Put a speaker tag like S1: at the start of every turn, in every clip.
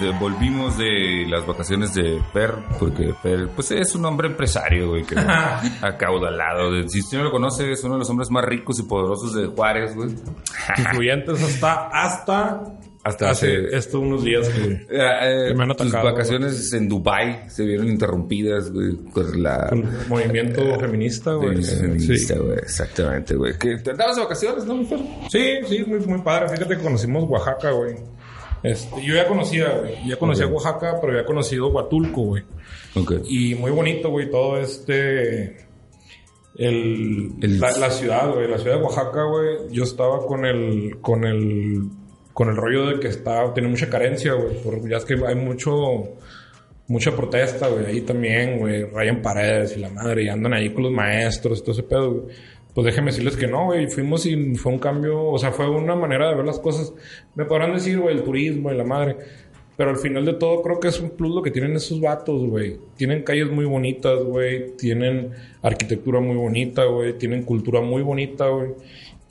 S1: De- volvimos de las vacaciones de Per, porque Per, pues es un hombre empresario, güey, que acaudalado. De- Si usted no lo conoce, es uno de los hombres más ricos y poderosos de Juárez, güey.
S2: Influyentes hasta, hasta,
S1: Hasta
S2: hace
S1: hace-
S2: esto unos días que...
S1: Eh, eh,
S2: Que me han
S1: tus
S2: atacado,
S1: vacaciones en Dubai se vieron interrumpidas, güey, por la...
S2: con movimiento feminista, güey.
S1: feminista, feminista,
S2: Sí.
S1: güey, exactamente, güey. Que te andabas de vacaciones, ¿no, mi?
S2: Sí, sí, muy, muy padre. Fíjate que conocimos Oaxaca, güey. Este, yo ya conocía, güey. Ya conocía. Oaxaca, pero ya conocido Huatulco, güey.
S1: Ok.
S2: Y muy bonito, güey, todo este... El,
S1: El-
S2: La, la ciudad, güey. La ciudad de Oaxaca, güey. Yo estaba con el... Con el... Con el rollo de que está... Tiene mucha carencia, güey. Porque ya es que hay mucho... Mucha protesta, güey. Ahí también, güey. Rayan paredes y la madre. Y andan ahí con los maestros y todo ese pedo, güey. Pues déjenme decirles que no, güey. Fuimos y fue un cambio... O sea, fue una manera de ver las cosas. Me podrán decir, güey, el turismo y la madre. Pero al final de todo creo que es un plus lo que tienen esos vatos, güey. Tienen calles muy bonitas, güey. Tienen arquitectura muy bonita, güey. Tienen cultura muy bonita, güey.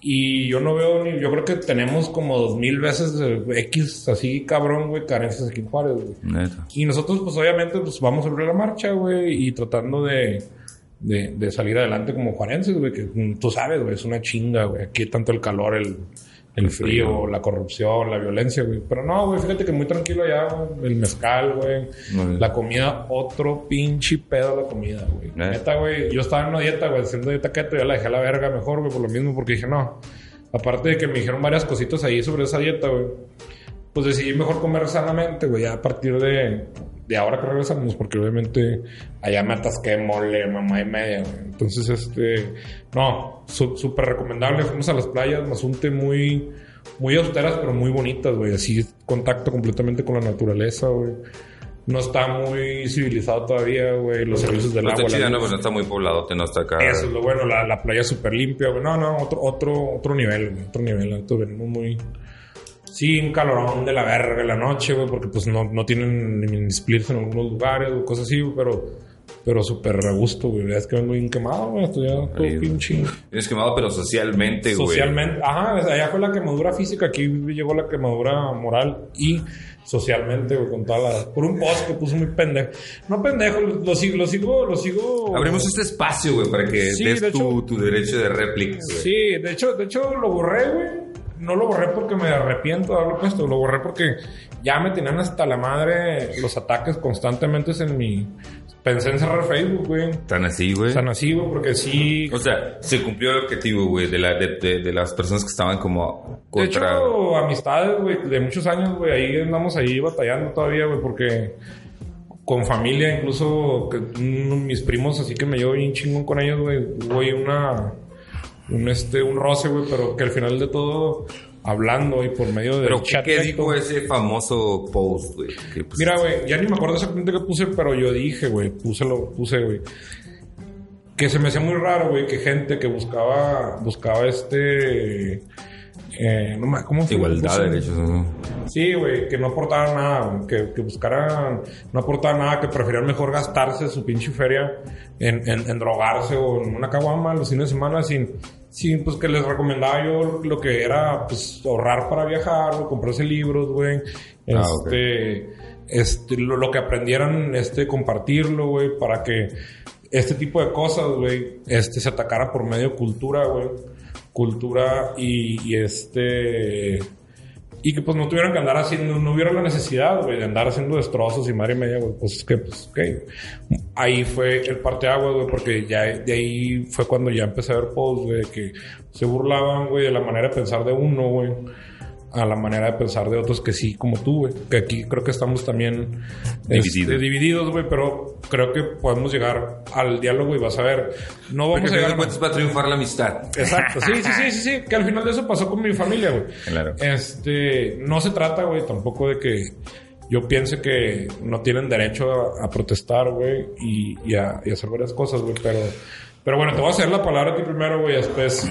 S2: Y yo no veo ni... Yo creo que tenemos como dos mil veces de X así, cabrón, güey, carencias aquí en Juárez, güey.
S1: Neta.
S2: Y nosotros, pues obviamente, pues vamos a abrir la marcha, güey, y tratando de, de, de salir adelante como juarenses, güey, que tú sabes, güey, es una chinga, güey. Aquí tanto el calor, el, el frío, la corrupción, la violencia, güey. Pero no, güey, fíjate que muy tranquilo allá, güey. El mezcal, güey. La comida, otro pinche pedo la comida, güey.
S1: ¿Eh?
S2: Neta, güey. Yo estaba en una dieta, güey, haciendo dieta keto, ya la dejé a la verga mejor, güey, por lo mismo, porque dije, no. Aparte de que me dijeron varias cositas ahí sobre esa dieta, güey pues decidí mejor comer sanamente, güey, ya a partir de, de ahora que regresamos, porque obviamente allá me atasqué mole, mamá y media, güey. Entonces, este, no, su- súper recomendable. Fuimos a las playas, Mazunte muy, muy austeras, pero muy bonitas, güey. Así, contacto completamente con la naturaleza, güey. No está muy civilizado todavía, güey. Los servicios del
S1: No
S2: agua.
S1: está
S2: la
S1: chida, no, pues no está muy poblado, no está acá.
S2: Eso es lo bueno, la, la playa súper limpia, güey. No, no, otro, otro, otro nivel, güey. Otro nivel. Nosotros venimos muy... Sí, un calorón de la verga en la noche, güey, porque pues no, no tienen ni splits en algunos lugares o cosas así, pero, pero súper a gusto, güey. La verdad es que vengo bien quemado, güey. Estoy ya todo pinche...
S1: Tienes quemado, pero socialmente, güey.
S2: Socialmente, ajá, allá fue la quemadura física, aquí llegó la quemadura moral y socialmente, güey, con toda la... Por un post que puso muy pendejo. No pendejo, lo, lo sigo, lo sigo, lo sigo...
S1: Abrimos este espacio, güey, para que
S2: Sí,
S1: des
S2: de
S1: tu,
S2: hecho-
S1: tu derecho de réplica, güey.
S2: Sí, de hecho, de hecho lo borré, güey. No lo borré porque me arrepiento de haberlo puesto. Lo borré porque ya me tenían hasta la madre los ataques constantemente en mi... Pensé en cerrar Facebook, güey.
S1: Tan así, güey.
S2: Tan así, güey, porque sí...
S1: O sea, se cumplió el objetivo, güey, de, la, de, de, de las personas que estaban como
S2: De hecho,
S1: contra...
S2: amistades, güey, de muchos años, güey, ahí andamos ahí batallando todavía, güey, porque con familia, incluso que, mis primos, así que me llevo bien chingón con ellos, güey, hubo una, un, este, un roce, güey, pero que al final de todo, hablando y por medio de
S1: Pero, ¿qué, dijo ese famoso post, güey? Pues,
S2: Mira, güey, ya ni me acuerdo exactamente qué puse, pero yo dije, güey, puse lo, puse, güey. Que se me hacía muy raro, güey, que gente que buscaba, buscaba este, eh, no me, ¿cómo?
S1: Igualdad de derechos, ¿no?
S2: Sí, güey, que no aportaban nada, que, que buscaran, no aportaban nada, que preferían mejor gastarse su pinche feria en, en, en drogarse o en una caguama los fines de semana sin, sin, pues que les recomendaba yo lo que era, pues ahorrar para viajar, comprarse libros, güey,
S1: Ah,
S2: este, este, lo, lo que aprendieran, este, compartirlo, güey, para que este tipo de cosas, güey, este, se atacara por medio de cultura, güey, cultura y, este, y que pues no tuvieran que andar haciendo, no hubiera la necesidad, güey, de andar haciendo destrozos y madre media, güey. Pues es que, pues, ok. Ahí fue el parteaguas, güey, porque ya de ahí fue cuando ya empecé a ver posts, güey, que se burlaban, güey, de la manera de pensar de uno, güey, a la manera de pensar de otros que sí, como tú, güey. Que aquí creo que estamos también
S1: Divididos.
S2: este, divididos, güey, pero creo que podemos llegar al diálogo y vas a ver. No
S1: Porque
S2: vamos a
S1: al final
S2: llegar a
S1: cuentas va a triunfar la amistad.
S2: Exacto, sí, sí, sí, sí, sí, que al final de eso pasó con mi familia, güey.
S1: Claro.
S2: Este, no se trata, güey, tampoco de que yo piense que no tienen derecho a, a protestar, güey, y, y a, y a hacer varias cosas, güey, pero, pero bueno, te voy a hacer la palabra a ti primero, güey, después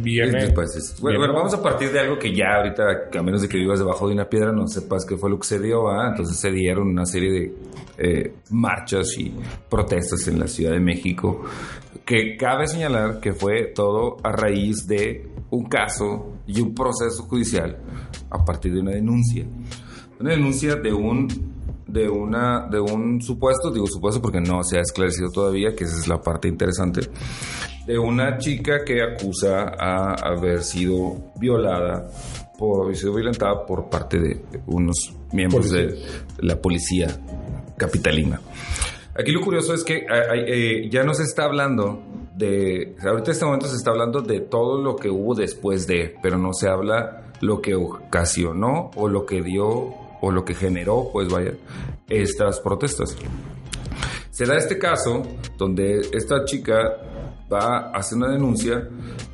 S2: viene.
S1: Después es- bueno,
S2: viene-
S1: bueno, vamos a partir de algo que ya ahorita, que a menos de que vivas debajo de una piedra, no sepas qué fue lo que se dio. Entonces se dieron una serie de eh, marchas y protestas en la Ciudad de México, que cabe señalar que fue todo a raíz de un caso y un proceso judicial a partir de una denuncia. una denuncia de un de una de un supuesto, digo supuesto porque no se ha esclarecido todavía, que esa es la parte interesante, de una chica que acusa a haber sido violada por haber sido violentada por parte de unos miembros de la policía capitalina. Aquí lo curioso es que eh, ya no se está hablando de, ahorita en este momento se está hablando de todo lo que hubo después de, pero no se habla lo que ocasionó o lo que dio o lo que generó, pues vaya, estas protestas. Se da este caso donde esta chica va a hacer una denuncia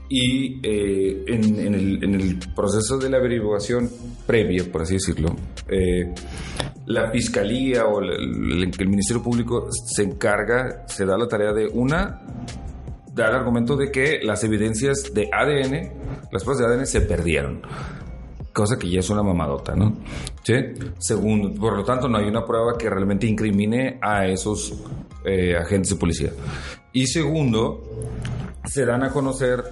S1: y eh, en, el, proceso de la averiguación previa, por así decirlo, eh, la fiscalía o el, el, Ministerio Público se encarga, se da la tarea de una, dar el argumento de que las evidencias de ADN, las pruebas de ADN se perdieron cosa que ya es una mamadota, ¿no? ¿Sí? Segundo, por lo tanto, no hay una prueba que realmente incrimine a esos eh, agentes de policía. Y segundo, se dan a conocer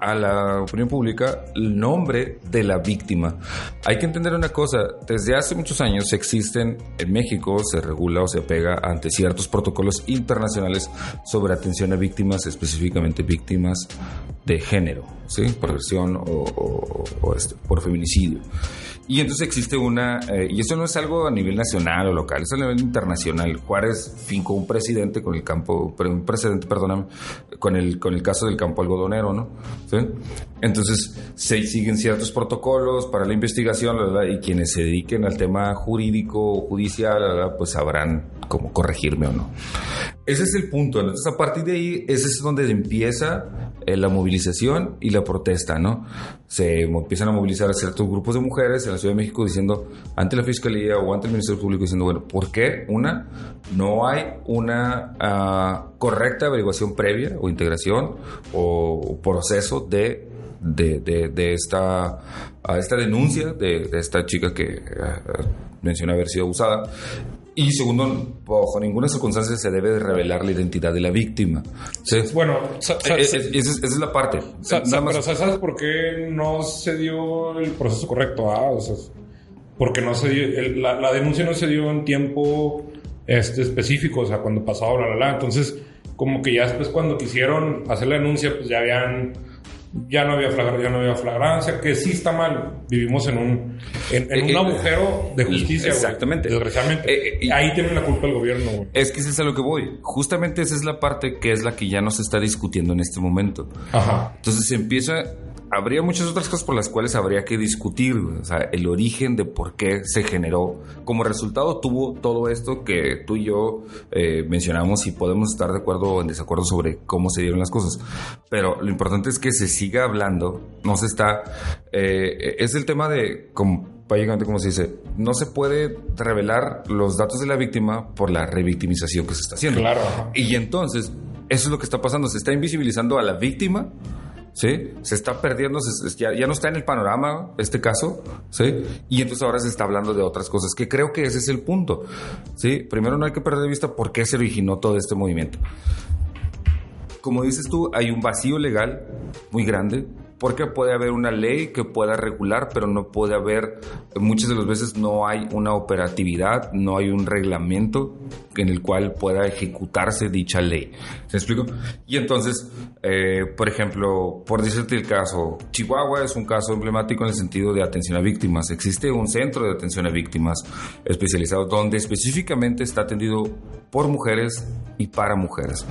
S1: a la opinión pública el nombre de la víctima. Hay que entender una cosa, desde hace muchos años existen en México, se regula o se apega ante ciertos protocolos internacionales sobre atención a víctimas, específicamente víctimas de género, ¿sí? por agresión o, este, por feminicidio. Y entonces existe una, eh, y eso no es algo a nivel nacional o local, es a nivel internacional. Juárez fincó un presidente con el campo, un precedente, perdóname, con el, con el caso del campo algodonero, ¿no? Entonces se siguen ciertos protocolos para la investigación, ¿verdad? Y quienes se dediquen al tema jurídico o judicial, ¿verdad? Pues sabrán cómo corregirme o no. Ese es el punto. Entonces, a partir de ahí, ese es donde empieza eh, la movilización y la protesta, ¿no? Se empiezan a movilizar a ciertos grupos de mujeres en la Ciudad de México diciendo ante la Fiscalía o ante el Ministerio Público diciendo, bueno, ¿por qué? Una, no hay una ah, correcta averiguación previa o integración o, proceso de de, esta, esta denuncia de, esta chica que ah, menciona haber sido abusada y segundo, bajo ninguna circunstancia se debe revelar la identidad de la víctima.
S2: Bueno,
S1: eh, eh, esa, es, la parte.
S2: Pero ¿sabes por qué no se dio el proceso correcto? Ah, o sea, porque no se dio, la, denuncia no se dio en tiempo este, específico, o sea, cuando pasaba, bla, bla, bla. Entonces, como que ya después cuando quisieron hacer la denuncia, pues ya habían ya no había ya no había flagrancia, que sí está mal. Vivimos en un, en, un eh, eh, agujero de justicia.
S1: Exactamente.
S2: desgraciadamente. Eh, ahí tiene la culpa el gobierno.
S1: Es que esa es a lo que voy. Justamente esa es la parte que es la que ya no se está discutiendo en este momento.
S2: Ajá.
S1: Entonces se empieza habría muchas otras cosas por las cuales habría que discutir, o sea, el origen de por qué se generó. Como resultado tuvo todo esto que tú y yo eh, mencionamos y podemos estar de acuerdo o en desacuerdo sobre cómo se dieron las cosas. Pero lo importante es que se siga hablando, no se está... Eh, es el tema de... Como, como se dice, no se puede revelar los datos de la víctima por la revictimización que se está haciendo.
S2: Claro.
S1: Y entonces, eso es lo que está pasando, se está invisibilizando a la víctima ¿sí? Se está perdiendo, ya, no está en el panorama este caso, ¿sí? Y entonces ahora se está hablando de otras cosas, que creo que ese es el punto, ¿sí? Primero no hay que perder de vista por qué se originó todo este movimiento. Como dices tú, hay un vacío legal muy grande, porque puede haber una ley que pueda regular, pero no puede haber, muchas de las veces no hay una operatividad, no hay un reglamento en el cual pueda ejecutarse dicha ley. ¿Se explico? Y entonces, eh, por ejemplo, por decirte el caso, Chihuahua es un caso emblemático en el sentido de atención a víctimas. Existe un centro de atención a víctimas especializado donde específicamente está atendido por mujeres y para mujeres.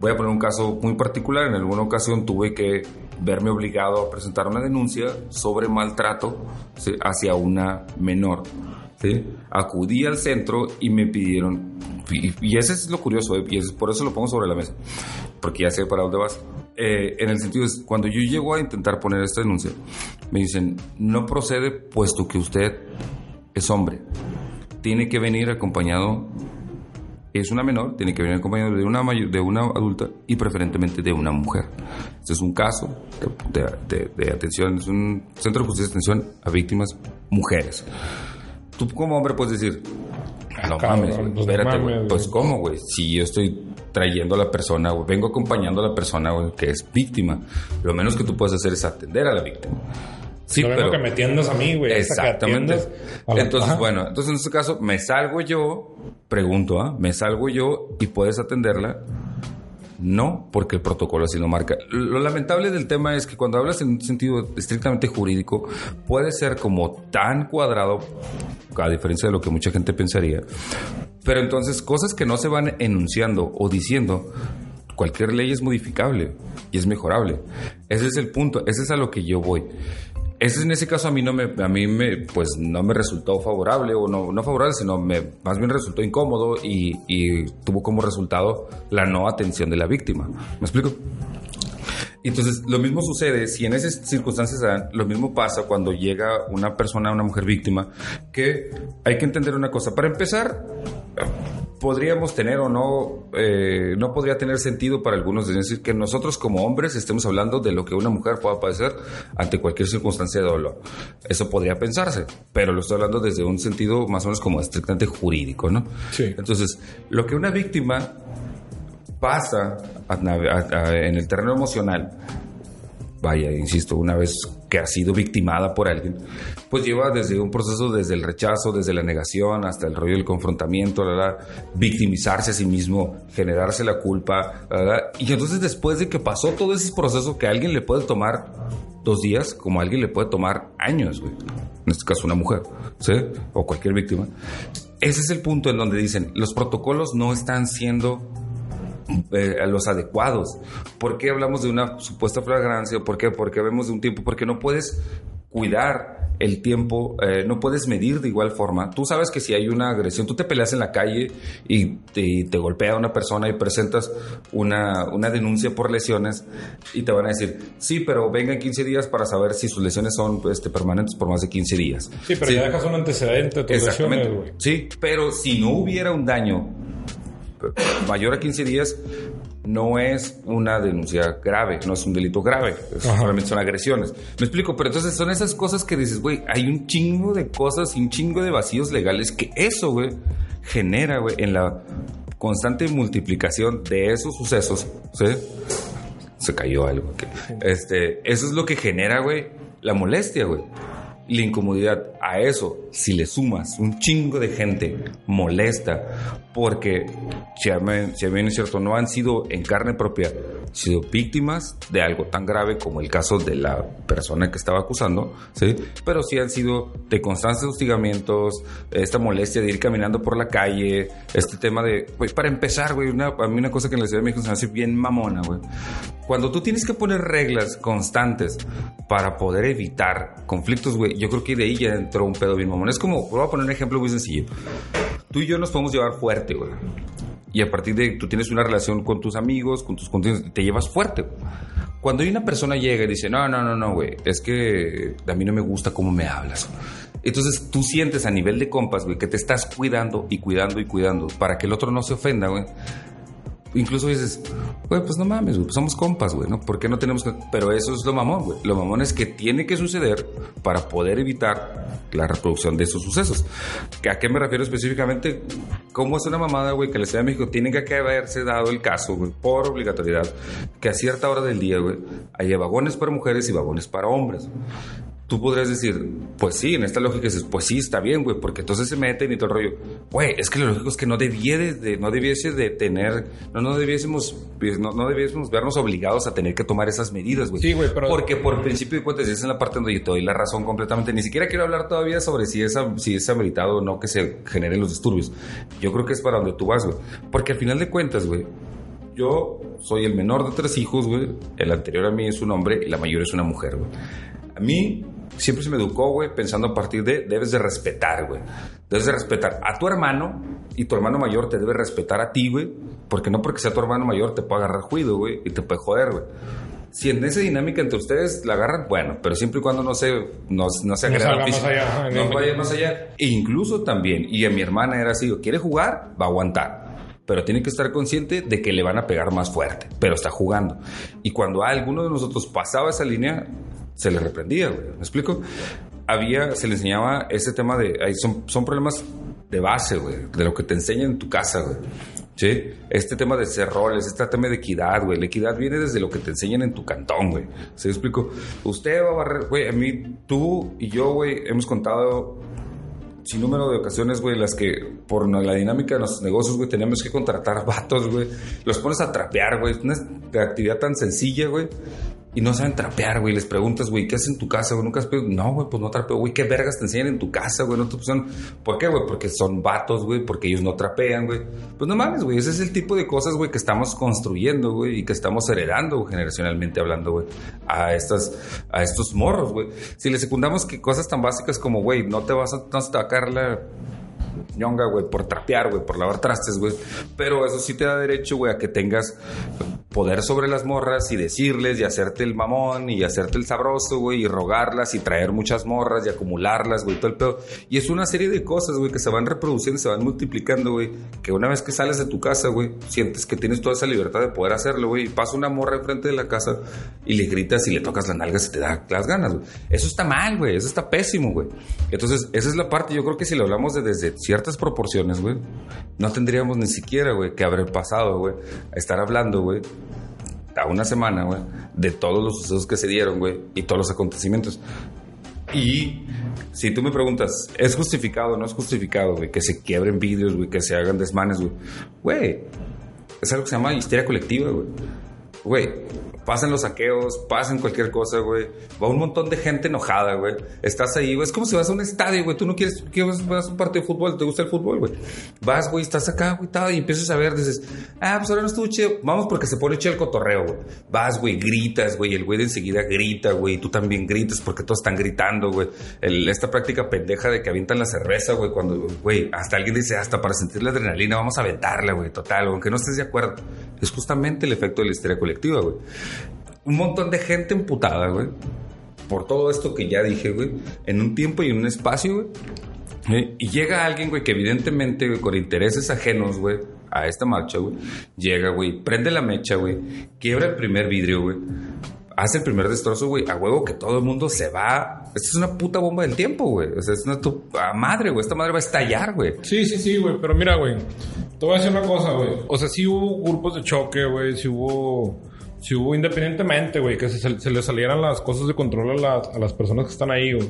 S1: Voy a poner un caso muy particular. En alguna ocasión tuve que verme obligado a presentar una denuncia sobre maltrato hacia una menor. ¿sí? Acudí al centro y me pidieron, y, ese es lo curioso, ¿eh? y es, por eso lo pongo sobre la mesa, porque ya sé para dónde vas. Eh, en el sentido es, cuando yo llego a intentar poner esta denuncia, me dicen, no procede puesto que usted es hombre. Tiene que venir acompañado es una menor, tiene que venir acompañado de una, de una adulta y preferentemente de una mujer. Este es un caso de, atención, es un centro de justicia de atención a víctimas mujeres. Tú como hombre puedes decir, ah, no mames, pues, espérate, pues cómo, güey, si yo estoy trayendo a la persona, vengo acompañando a la persona que es víctima, lo menos que tú puedes hacer es atender a la víctima.
S2: Sí, pero que me a mí, güey.
S1: Exactamente. Entonces, bueno, entonces en este caso me salgo yo, pregunto, ¿ah? Me salgo yo y puedes atenderla. No, porque el protocolo así lo marca. Lo lamentable del tema es que cuando hablas en un sentido estrictamente jurídico, puede ser como tan cuadrado, a diferencia de lo que mucha gente pensaría. Pero entonces, cosas que no se van enunciando o diciendo, cualquier ley es modificable y es mejorable. Ese es el punto, ese es a lo que yo voy. Ese en ese caso a mí no me, a mí me, pues no me resultó favorable o no, no favorable, sino me, más bien resultó incómodo y, y tuvo como resultado la no atención de la víctima. ¿Me explico? Entonces, lo mismo sucede, si en esas circunstancias dan, lo mismo pasa cuando llega una persona, una mujer víctima, que hay que entender una cosa. Para empezar, podríamos tener o no, eh, no podría tener sentido para algunos decir que nosotros como hombres estemos hablando de lo que una mujer pueda padecer ante cualquier circunstancia de dolor. Eso podría pensarse, pero lo estoy hablando desde un sentido más o menos como estrictamente jurídico, ¿no?
S2: Sí.
S1: Entonces, lo que una víctima pasa en el terreno emocional, vaya, insisto, una vez que ha sido victimada por alguien, pues lleva desde un proceso, desde el rechazo, desde la negación, hasta el rollo del confrontamiento, la, victimizarse a sí mismo, generarse la culpa, y entonces después de que pasó todo ese proceso que a alguien le puede tomar dos días, como a alguien le puede tomar años, güey. En este caso una mujer, ¿sí? O cualquier víctima. Ese es el punto en donde dicen, los protocolos no están siendo eh, los adecuados. ¿Por qué hablamos de una supuesta flagrancia? ¿Por qué? Porque vemos de un tiempo, porque no puedes cuidar el tiempo, eh, no puedes medir de igual forma. Tú sabes que si hay una agresión, tú te peleas en la calle y te, golpea a una persona y presentas una, una, denuncia por lesiones y te van a decir, sí, pero venga en 15 días para saber si sus lesiones son este, permanentes por más de 15 días.
S2: Sí, pero ya dejas un antecedente de tus lesiones,
S1: Sí, pero si no hubiera un daño mayor a 15 días no es una denuncia grave, no es un delito grave, solamente son agresiones. Me explico, pero entonces son esas cosas que dices, güey, hay un chingo de cosas y un chingo de vacíos legales que eso, güey, genera, güey, en la constante multiplicación de esos sucesos, ¿sí? Se cayó algo. Este, eso es lo que genera, güey, la molestia, güey la incomodidad a eso, si le sumas un chingo de gente molesta, porque si bien es cierto, no han sido en carne propia, sido víctimas de algo tan grave como el caso de la persona que estaba acusando, ¿sí? Pero sí han sido de constantes hostigamientos, esta molestia de ir caminando por la calle, este tema de, pues para empezar, güey, a mí una cosa que en la Ciudad de México se me hace bien mamona, güey. Cuando tú tienes que poner reglas constantes para poder evitar conflictos, güey, yo creo que de ahí ya entró un pedo bien mamón. Es como, voy a poner un ejemplo muy sencillo. Tú y yo nos podemos llevar fuerte, güey. Y a partir de tú tienes una relación con tus amigos, con tus contenidos, te llevas fuerte. Cuando hay una persona llega y dice, no, no, no, no, güey, es que a mí no me gusta cómo me hablas. Entonces tú sientes a nivel de compas, güey, que te estás cuidando y cuidando y cuidando para que el otro no se ofenda, güey incluso dices, güey, pues no mames, güey, pues somos compas, güey, ¿no? ¿Por qué no tenemos que...? Pero eso es lo mamón, güey. Lo mamón es que tiene que suceder para poder evitar la reproducción de esos sucesos. ¿A qué me refiero específicamente? ¿Cómo es una mamada, güey, que la Ciudad de México tiene que haberse dado el caso, güey, por obligatoriedad, que a cierta hora del día, güey, haya vagones para mujeres y vagones para hombres? Tú podrías decir, pues sí, en esta lógica dices, pues sí, está bien, güey, porque entonces se meten y todo el rollo. Güey, es que lo lógico es que no debiese de, no debiese de tener, no, no debiésemos, no, no debiésemos vernos obligados a tener que tomar esas medidas, güey.
S2: Sí, güey, pero...
S1: Porque por principio de cuentas, es la parte donde yo te doy la razón completamente. Ni siquiera quiero hablar todavía sobre si es, si es ameritado o no que se generen los disturbios. Yo creo que es para donde tú vas, güey. Porque al final de cuentas, güey, yo soy el menor de tres hijos, güey. El anterior a mí es un hombre y la mayor es una mujer, güey. A mí siempre se me educó, güey, pensando a partir de debes de respetar, güey. Debes de respetar a tu hermano y tu hermano mayor te debe respetar a ti, güey, porque no porque sea tu hermano mayor te puede agarrar juido, güey, y te puede joder, güey. Si en esa dinámica entre ustedes la agarran, bueno, pero siempre y cuando no se, no, no se
S2: agredan no más allá,
S1: no vaya más allá. E incluso también, y a mi hermana era así, quiere jugar, va a aguantar pero tiene que estar consciente de que le van a pegar más fuerte, pero está jugando. Y cuando alguno de nosotros pasaba esa línea, se le reprendía, güey. ¿Me explico? Había, se le enseñaba ese tema de, son, son problemas de base, güey, de lo que te enseñan en tu casa, güey. ¿Sí? Este tema de ser roles, este tema de equidad, güey. La equidad viene desde lo que te enseñan en tu cantón, güey. ¿Se explico? Usted va a barrer, güey, a mí, tú y yo, güey, hemos contado sin número de ocasiones, güey, las que por la dinámica de nuestros negocios, güey, tenemos que contratar vatos, güey. Los pones a trapear, güey. Una actividad tan sencilla, güey y no saben trapear, güey. Les preguntas, güey, ¿qué haces en tu casa, güey? Nunca has pedido. No, güey, pues no trapeo, güey. ¿Qué vergas te enseñan en tu casa, güey? No te pusieron. ¿Por qué, güey? Porque son vatos, güey. Porque ellos no trapean, güey. Pues no mames, güey. Ese es el tipo de cosas, güey, que estamos construyendo, güey. Y que estamos heredando generacionalmente hablando, güey. A, estas, a estos morros, güey. Si les secundamos que cosas tan básicas como, güey, no te vas a, no te a caer la ñonga, güey, por trapear, güey, por lavar trastes, güey. Pero eso sí te da derecho, güey, a que tengas poder sobre las morras y decirles y hacerte el mamón y hacerte el sabroso, güey, y rogarlas y traer muchas morras y acumularlas, güey, todo el pedo. Y es una serie de cosas, güey, que se van reproduciendo, se van multiplicando, güey, que una vez que sales de tu casa, güey, sientes que tienes toda esa libertad de poder hacerlo, güey, y pasa una morra enfrente de la casa y le gritas y le tocas la nalga y te da las ganas, güey. Eso está mal, güey, eso está pésimo, güey. Entonces, esa es la parte, yo creo que si lo hablamos de desde ciertas proporciones, güey, no tendríamos ni siquiera, güey, que haber pasado, güey, a estar hablando, güey, a una semana, güey, de todos los sucesos que se dieron, güey, y todos los acontecimientos. Y si tú me preguntas, ¿es justificado o no es justificado, güey, que se quiebren vídeos, güey, que se hagan desmanes, güey? Es algo que se llama histeria colectiva. Güey, pasan los saqueos, pasan cualquier cosa, güey. Va un montón de gente enojada, güey. Estás ahí, güey. Es como si vas a un estadio, güey. Tú no quieres, que vas a un partido de fútbol, te gusta el fútbol, güey. Vas, güey, estás acá, güey, y empiezas a ver, dices, ah, pues ahora no estuvo chido. Vamos porque se pone chido el cotorreo, güey. Vas, güey, gritas, güey. El güey de enseguida grita, güey. Tú también gritas porque todos están gritando, güey. Esta práctica pendeja de que avientan la cerveza, güey, cuando, güey, hasta alguien dice, hasta para sentir la adrenalina, vamos a aventarla, güey, total, aunque no estés de acuerdo. Es justamente el efecto de la histeria colectiva, güey un montón de gente emputada, güey. Por todo esto que ya dije, güey. En un tiempo y en un espacio, güey. Y llega alguien, güey, que evidentemente, güey, con intereses ajenos, güey, a esta marcha, güey. Llega, güey, prende la mecha, güey. Quiebra el primer vidrio, güey. Hace el primer destrozo, güey. A huevo que todo el mundo se va. Esto es una puta bomba del tiempo, güey. O sea, es una tu... madre, güey. Esta madre va a estallar, güey.
S2: Sí, sí, sí, güey. Pero mira, güey. Te voy a decir una cosa, güey. O sea, sí hubo grupos de choque, güey. Sí hubo si hubo independientemente, güey, que se, se, le salieran las cosas de control a, a las personas que están ahí, güey.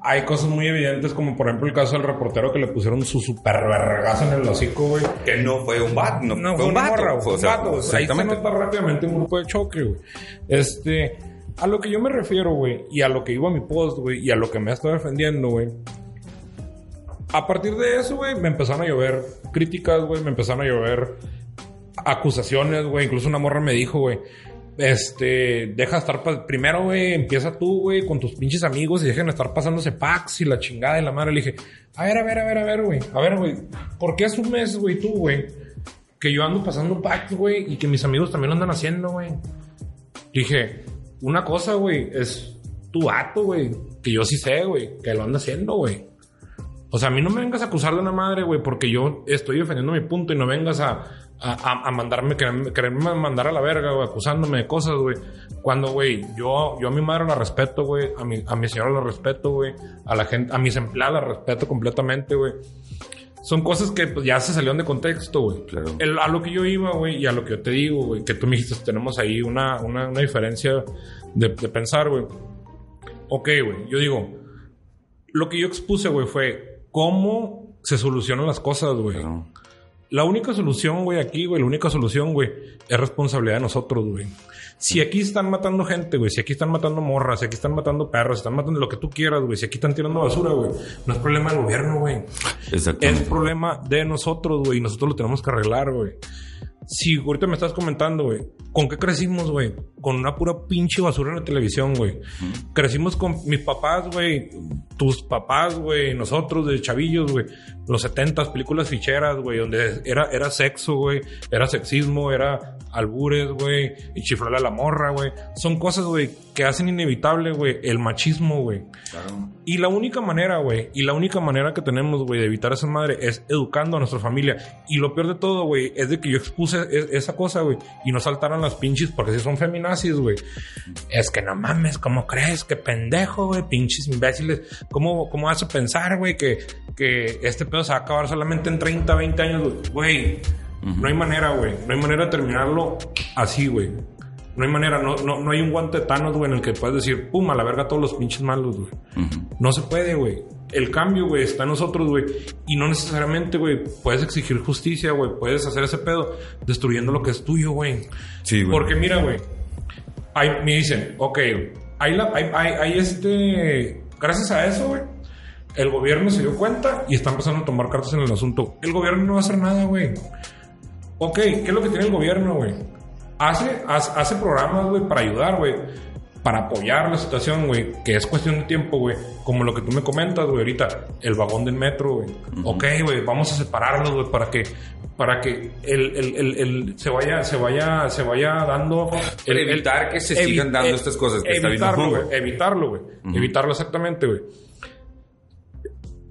S2: hay cosas muy evidentes, como por ejemplo el caso del reportero que le pusieron su super vergazo en el hocico, güey.
S1: Que no fue un vato, no, fue, un vato. fue, un
S2: vato. Ahí se nota rápidamente un grupo de choque, güey. Este, a lo que yo me refiero, güey, y a lo que iba a mi post, güey, y a lo que me estado defendiendo, güey. A partir de eso, güey, me empezaron a llover críticas, güey, me empezaron a llover acusaciones, güey. Incluso una morra me dijo, güey. Este, deja de estar. Primero, güey, empieza tú, güey, con tus pinches amigos y dejen de estar pasándose packs y la chingada y la madre. Le dije, a ver, a ver, a ver, a ver, güey. A ver, güey, ¿por qué asumes, güey, tú, güey, que yo ando pasando packs, güey, y que mis amigos también lo andan haciendo, güey? Dije, una cosa, güey, es tu vato, güey, que yo sí sé, güey, que lo anda haciendo, güey. O sea, a mí no me vengas a acusar de una madre, güey, porque yo estoy defendiendo mi punto y no vengas a, a, mandarme, quererme mandar a la verga, güey, acusándome de cosas, güey. Cuando, güey, yo, yo a mi madre la respeto, güey, a mi, a mi señora la respeto, güey, a la gente, a mis empleados la respeto completamente, güey. Son cosas que pues, ya se salieron de contexto, güey. Claro. a lo que yo iba, güey, y a lo que yo te digo, güey, que tú me dijiste, tenemos ahí una, una, una diferencia de, de pensar, güey. Ok, güey, yo digo, lo que yo expuse, güey, fue cómo se solucionan las cosas, güey. La única solución, güey, aquí, güey, la única solución, güey, es responsabilidad de nosotros, güey. Si aquí están matando gente, güey, si aquí están matando morras, si aquí están matando perros, si están matando lo que tú quieras, güey, si aquí están tirando basura, güey, no es problema del gobierno, güey. Es problema de nosotros, güey, y nosotros lo tenemos que arreglar, güey. Si ahorita me estás comentando, güey, ¿con qué crecimos, güey? Con una pura pinche basura en la televisión, güey. Crecimos con mis papás, güey, tus papás, güey, nosotros de chavillos, güey. Los setentas, películas ficheras, güey, donde era, era sexo, güey, era sexismo, era albures, güey, y chiflarle a la morra, güey. Son cosas, güey, que hacen inevitable, güey, el machismo, güey.
S1: Claro.
S2: Y la única manera, güey, y la única manera que tenemos, güey, de evitar esa madre es educando a nuestra familia. Y lo peor de todo, güey, es de que yo expuse e- esa cosa, güey, y no saltaron las pinches porque si son feminazis, güey. Es que no mames, ¿cómo crees? Que pendejo, güey, pinches imbéciles. ¿Cómo, cómo a pensar, güey, que, que este pedo se va a acabar solamente en 30, 20 años, güey? No hay manera, güey. No hay manera de terminarlo así, güey. No hay manera, no, no, no hay un guante de Thanos, güey, en el que puedes decir, pum, a la verga todos los pinches malos, güey. No se puede, güey. El cambio, güey, está en nosotros, güey. Y no necesariamente, güey, puedes exigir justicia, güey. Puedes hacer ese pedo destruyendo lo que es tuyo, güey.
S1: Sí, güey.
S2: Porque mira, güey. Me dicen, ok, hay, la, hay, hay, hay este. Gracias a eso, güey. El gobierno se dio cuenta y está empezando a tomar cartas en el asunto. El gobierno no va a hacer nada, güey. Ok, ¿qué es lo que tiene el gobierno, güey? Hace, hace, hace programas, güey, para ayudar, güey. Para apoyar la situación, güey. Que es cuestión de tiempo, güey. Como lo que tú me comentas, güey, ahorita. El vagón del metro, güey. Ok, güey, vamos a separarlos, güey, para que para que el, el, el, el- se vaya se vaya se vaya dando el,
S1: evitar que se
S2: evi-
S1: sigan dando
S2: eh,
S1: estas cosas que
S2: evitarlo, güey. evitarlo, güey. Evitarlo exactamente, güey.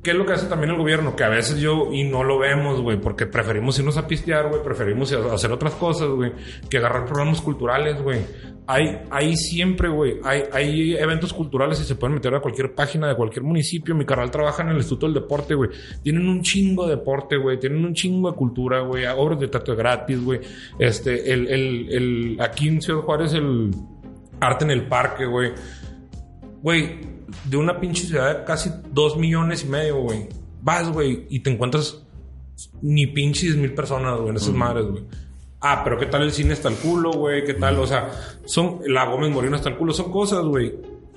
S2: ¿Qué es lo que hace también el gobierno? Que a veces yo, y no lo vemos, güey, porque preferimos irnos a pistear, güey, preferimos hacer otras cosas, güey, que agarrar programas culturales, güey. Hay, hay siempre, güey, hay, hay eventos culturales y se pueden meter a cualquier página de cualquier municipio. Mi carnal trabaja en el Instituto del Deporte, güey. Tienen un chingo de deporte, güey, tienen un chingo de cultura, güey, obras de teatro gratis, güey. Este, el, el, el, aquí en Ciudad Juárez, el arte en el parque, güey. Güey, de una pinche ciudad de casi dos millones y medio, güey. Vas, güey, y te encuentras ni pinche 10 mil personas, güey, en esas madres, güey. Ah, pero ¿qué tal el cine hasta el culo, güey? ¿Qué tal? O sea, son la Gómez Moreno hasta el culo. Son cosas, güey,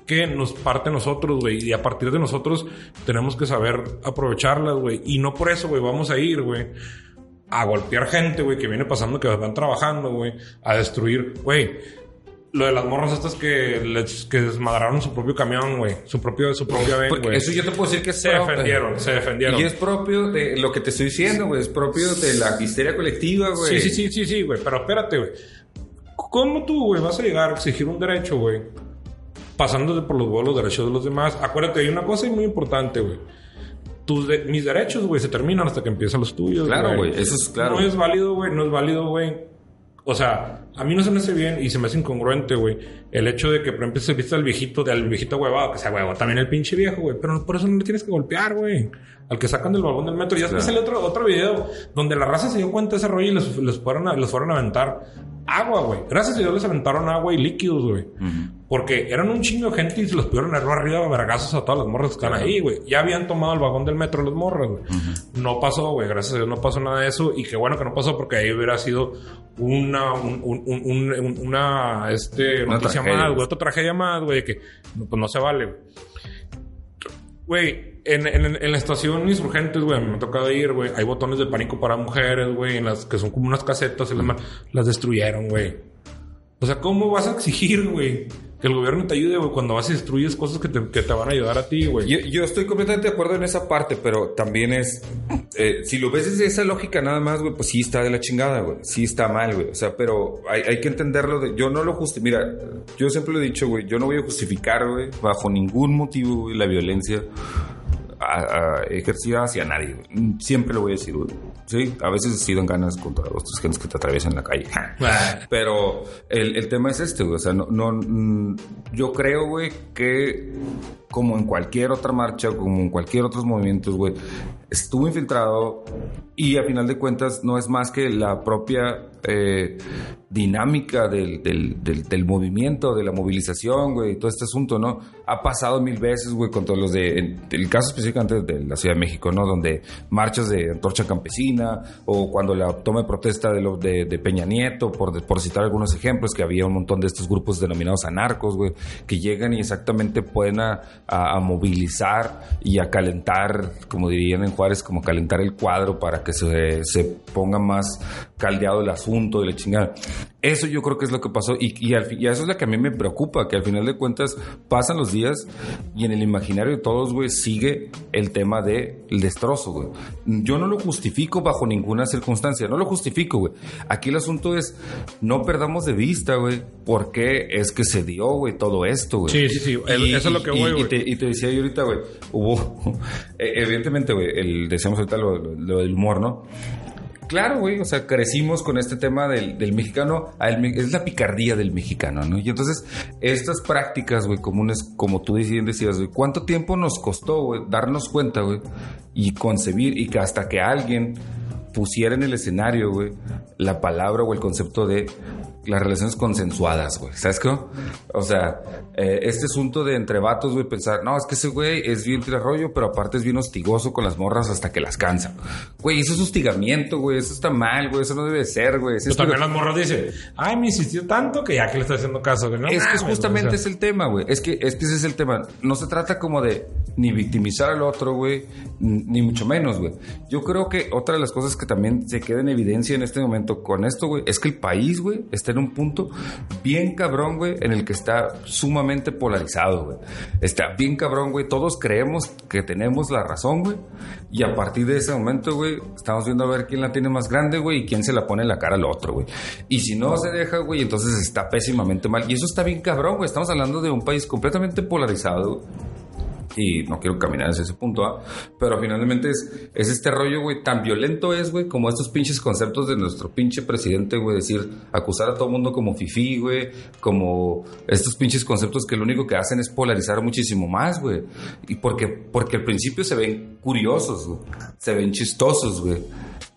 S2: que nos parte a nosotros, güey. Y a partir de nosotros tenemos que saber aprovecharlas, güey. Y no por eso, güey, vamos a ir, güey, a golpear gente, güey, que viene pasando, que van trabajando, güey, a destruir, güey. Lo de las morras estas que, les, que desmadraron su propio camión, güey. Su propio, su propia ven,
S1: Porque
S2: güey.
S1: eso yo te puedo decir que es
S2: Se
S1: propio.
S2: defendieron, se defendieron.
S1: Y es propio de lo que te estoy diciendo, güey. Es propio de la histeria colectiva, güey.
S2: Sí, sí, sí, sí, sí, güey. Pero espérate, güey. ¿Cómo tú, güey, vas a llegar a exigir un derecho, güey? Pasándote por los vuelos, los derechos de los demás. Acuérdate, hay una cosa muy importante, güey. Tus de- mis derechos, güey, se terminan hasta que empiezan los tuyos.
S1: Claro, güey, eso es claro.
S2: No es válido, güey, no es válido, güey. O sea, a mí no se me hace bien y se me hace incongruente, güey. El hecho de que, por ejemplo, se viste al viejito, del viejito huevado, que sea huevo, también el pinche viejo, güey. Pero por eso no le tienes que golpear, güey. Al que sacan del balón del metro. Y después
S1: Claro.
S2: sale otro, otro video donde la raza se dio cuenta de ese rollo y les, les, fueron, a, les fueron a aventar agua, güey. Gracias a Dios les aventaron agua y líquidos, güey. Porque eran un chingo de gente y se los pudieron arriba a vergazos a todas las morras que están ahí, güey. Ya habían tomado el vagón del metro los morras, güey. No pasó, güey. Gracias a Dios no pasó nada de eso. Y qué bueno que no pasó porque ahí hubiera sido una, un- un- un- un- un- una, este,
S1: Una
S2: noticia
S1: tragedia.
S2: más, güey. Otra tragedia más, güey. Que no, pues no se vale, güey. Güey, en, en, en la estación Insurgentes, güey, me ha tocado ir, güey. Hay botones de pánico para mujeres, güey, en las que son como unas casetas y las, las destruyeron, güey. O sea, ¿cómo vas a exigir, güey, que el gobierno te ayude, güey, cuando vas y destruyes cosas que te, que te van a ayudar a ti, güey?
S1: Yo, yo estoy completamente de acuerdo en esa parte, pero también es. eh, si lo ves desde esa lógica nada más, güey, pues sí está de la chingada, güey. Sí está mal, güey. O sea, pero hay, hay que entenderlo. De, yo no lo justifico. Mira, yo siempre lo he dicho, güey. Yo no voy a justificar, güey, bajo ningún motivo, la violencia a- a- ejercida hacia nadie. Siempre lo voy a decir. Sí, a veces sí dan ganas contra los tres gentes que te atraviesan en la calle. Pero el, el tema es este, güey. O sea, no, no, mm, yo creo, güey, que como en cualquier otra marcha, como en cualquier otros movimientos, güey, estuvo infiltrado y a final de cuentas no es más que la propia eh, dinámica del, del, del, del movimiento, de la movilización, güey, todo este asunto, ¿no? Ha pasado mil veces, güey, con todos los de, en- el caso específicamente de la Ciudad de México, ¿no? Donde marchas de antorcha campesina o cuando la toma de protesta de, los de, de Peña Nieto, por, por citar algunos ejemplos, que había un montón de estos grupos denominados anarcos, güey, que llegan y exactamente pueden a, a- a movilizar y a calentar, como dirían en Juárez, como calentar el cuadro para que se, se ponga más caldeado el asunto y la chingada. Eso yo creo que es lo que pasó y, y, eso es lo que a mí me preocupa, que al final de cuentas pasan los días y en el imaginario de todos, güey, sigue el tema del el destrozo, güey. Yo no lo justifico bajo ninguna circunstancia, no lo justifico, güey. Aquí el asunto es, no perdamos de vista, güey, por qué es que se dio, güey, todo esto, güey.
S2: Sí, sí, sí, eso es lo que voy,
S1: güey. Y, te decía yo ahorita, güey, hubo, e, evidentemente, güey, el, decíamos ahorita lo, lo del humor, ¿no? Claro, güey, o sea, crecimos con este tema del, mexicano, es la picardía del mexicano, ¿no? Y entonces, estas prácticas, güey, comunes, como tú decías, güey, ¿cuánto tiempo nos costó, güey, darnos cuenta, güey, y concebir, y que hasta que alguien pusiera en el escenario, güey, la palabra o el concepto de las relaciones consensuadas, güey. ¿Sabes qué? O sea, eh, este asunto de entre vatos, güey, pensar, no, es que ese güey es bien rollo, pero aparte es bien hostigoso con las morras hasta que las cansa. Güey, eso es hostigamiento, güey, eso está mal, güey, eso no debe ser, güey.
S2: Pero también las morras dicen, ay, me insistió tanto que ya que le está haciendo caso, güey.
S1: No, es que justamente es el tema, güey. Es que, es que ese es el tema. No se trata como de ni victimizar al otro, güey, ni mucho menos, güey. Yo creo que otra de las cosas que también se queda en evidencia en este momento con esto, güey, es que el país, güey, está en un punto bien cabrón, güey, en el que está sumamente polarizado, güey. Está bien cabrón, güey. Todos creemos que tenemos la razón, güey. Y a partir de ese momento, güey, estamos viendo a ver quién la tiene más grande, güey, y quién se la pone en la cara al otro, güey. Y si no se deja, güey, entonces está pésimamente mal. Y eso está bien cabrón, güey. Estamos hablando de un país completamente polarizado, y no quiero caminar hacia ese punto, ¿ah? pero finalmente es, es este rollo, güey, tan violento es, güey, como estos pinches conceptos de nuestro pinche presidente, güey, decir, acusar a todo mundo como fifí, güey, como estos pinches conceptos que lo único que hacen es polarizar muchísimo más, güey. Y porque, porque al principio se ven curiosos, güey, se ven chistosos, güey.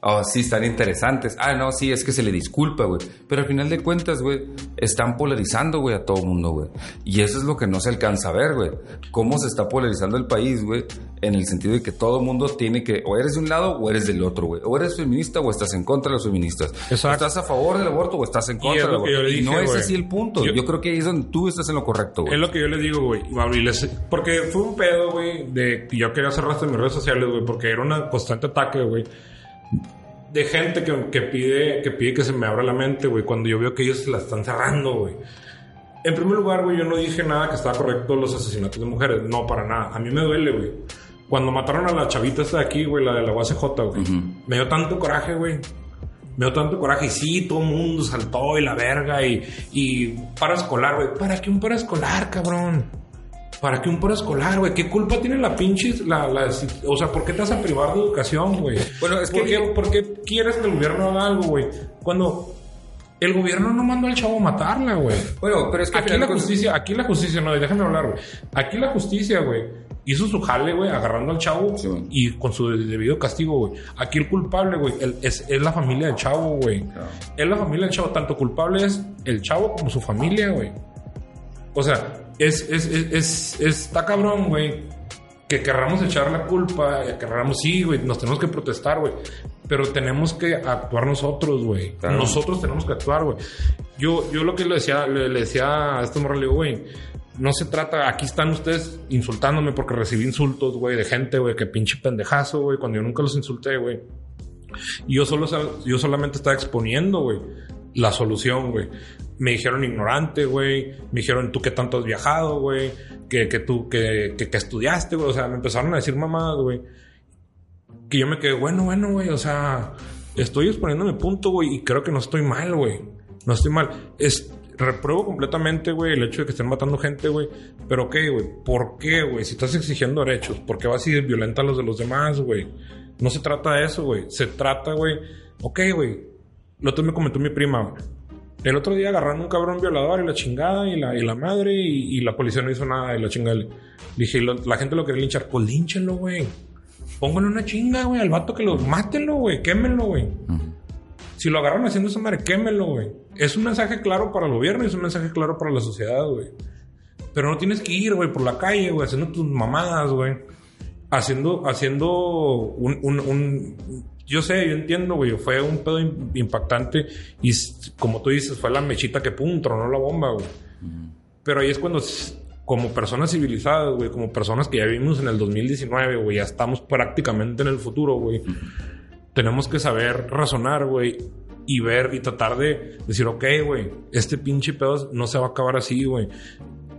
S1: Oh, sí, están interesantes. Ah, no, sí, es que se le disculpa, güey. Pero al final de cuentas, güey, están polarizando, güey, a todo mundo, güey. Y eso es lo que no se alcanza a ver, güey. Cómo se está polarizando el país, güey, en el sentido de que todo mundo tiene que, o eres de un lado o eres del otro, güey. O eres feminista o estás en contra de los feministas. Exacto. estás a favor del aborto o estás en contra del aborto. y no es así el punto. Yo, creo que ahí es donde tú estás en lo correcto, güey.
S2: Es lo que yo le digo, güey. Porque fue un pedo, güey, de yo quería hacer rastro en mis redes sociales, güey, porque era un constante ataque, güey de gente que, que, pide, que pide que se me abra la mente, güey, cuando yo veo que ellos se la están cerrando, güey. En primer lugar, güey, yo no dije nada que estaba correcto los asesinatos de mujeres. No, para nada. A mí me duele, güey. Cuando mataron a la chavita esta de aquí, güey, la de la UACJ, güey. Me dio tanto coraje, güey. Me dio tanto coraje. Y sí, todo el mundo saltó y la verga. Y, y para escolar, güey. ¿Para qué un para escolar, cabrón? ¿Para qué un escolar, güey? ¿Qué culpa tiene la pinche... La, la, o sea, ¿por qué te vas a privar de educación, güey? Bueno, es que... ¿Por qué, quieres que el gobierno haga algo, güey? Cuando el gobierno no mandó al chavo a matarla, güey. Bueno, pero es que... Aquí la justicia... Aquí la justicia... No, déjame hablar, güey. Aquí la justicia, güey, hizo su jale, güey, agarrando al chavo y con su debido castigo, güey. Aquí el culpable, güey, es, es, la familia del chavo, güey. Es la familia del chavo. Tanto culpable es el chavo como su familia, güey. O sea, es, es, es, está cabrón, güey. Que querramos echar la culpa, querramos, sí, güey, nos tenemos que protestar, güey. Pero tenemos que actuar nosotros, güey. Nosotros tenemos que actuar, güey. Yo, yo lo que le decía, le, decía a este morro, le güey, no se trata, aquí están ustedes insultándome porque recibí insultos, güey, de gente, güey, que pinche pendejazo, güey, cuando yo nunca los insulté, güey. Y yo, solo, yo solamente estaba exponiendo, güey, la solución, güey me dijeron ignorante, güey. Me dijeron, ¿tú qué tanto has viajado, güey? Que, que tú, que, que, estudiaste, güey. O sea, me empezaron a decir mamadas, güey. Que yo me quedé, bueno, bueno, güey. O sea, estoy exponiendo mi punto, güey. Y creo que no estoy mal, güey. No estoy mal. Es, repruebo completamente, güey, el hecho de que estén matando gente, güey. Pero, ok, güey. ¿Por qué, güey? Si estás exigiendo derechos, ¿por qué vas a ir violenta a los de los demás, güey? No se trata de eso, güey. Se trata, güey. Ok, güey. Lo otro me comentó mi prima, güey el otro día agarraron un cabrón violador y la chingada y la, y la madre y, la policía no hizo nada y la chingada. dije, la gente lo quiere linchar. Pues línchenlo, güey. Pónganle una chinga, güey, al vato que lo... Mátenlo, güey. Quémenlo, güey. Si lo agarran haciendo esa madre, quémenlo, güey. Es un mensaje claro para el gobierno y es un mensaje claro para la sociedad, güey. Pero no tienes que ir, güey, por la calle, güey, haciendo tus mamadas, güey. Haciendo, haciendo un, un, un yo sé, yo entiendo, güey. Fue un pedo impactante. Y como tú dices, fue la mechita que pum, tronó la bomba, güey. Pero ahí es cuando, como personas civilizadas, güey, como personas que ya vivimos en el 2019, güey, ya estamos prácticamente en el futuro, güey. Tenemos que saber razonar, güey. y ver y tratar de decir, ok, güey, este pinche pedo no se va a acabar así, güey.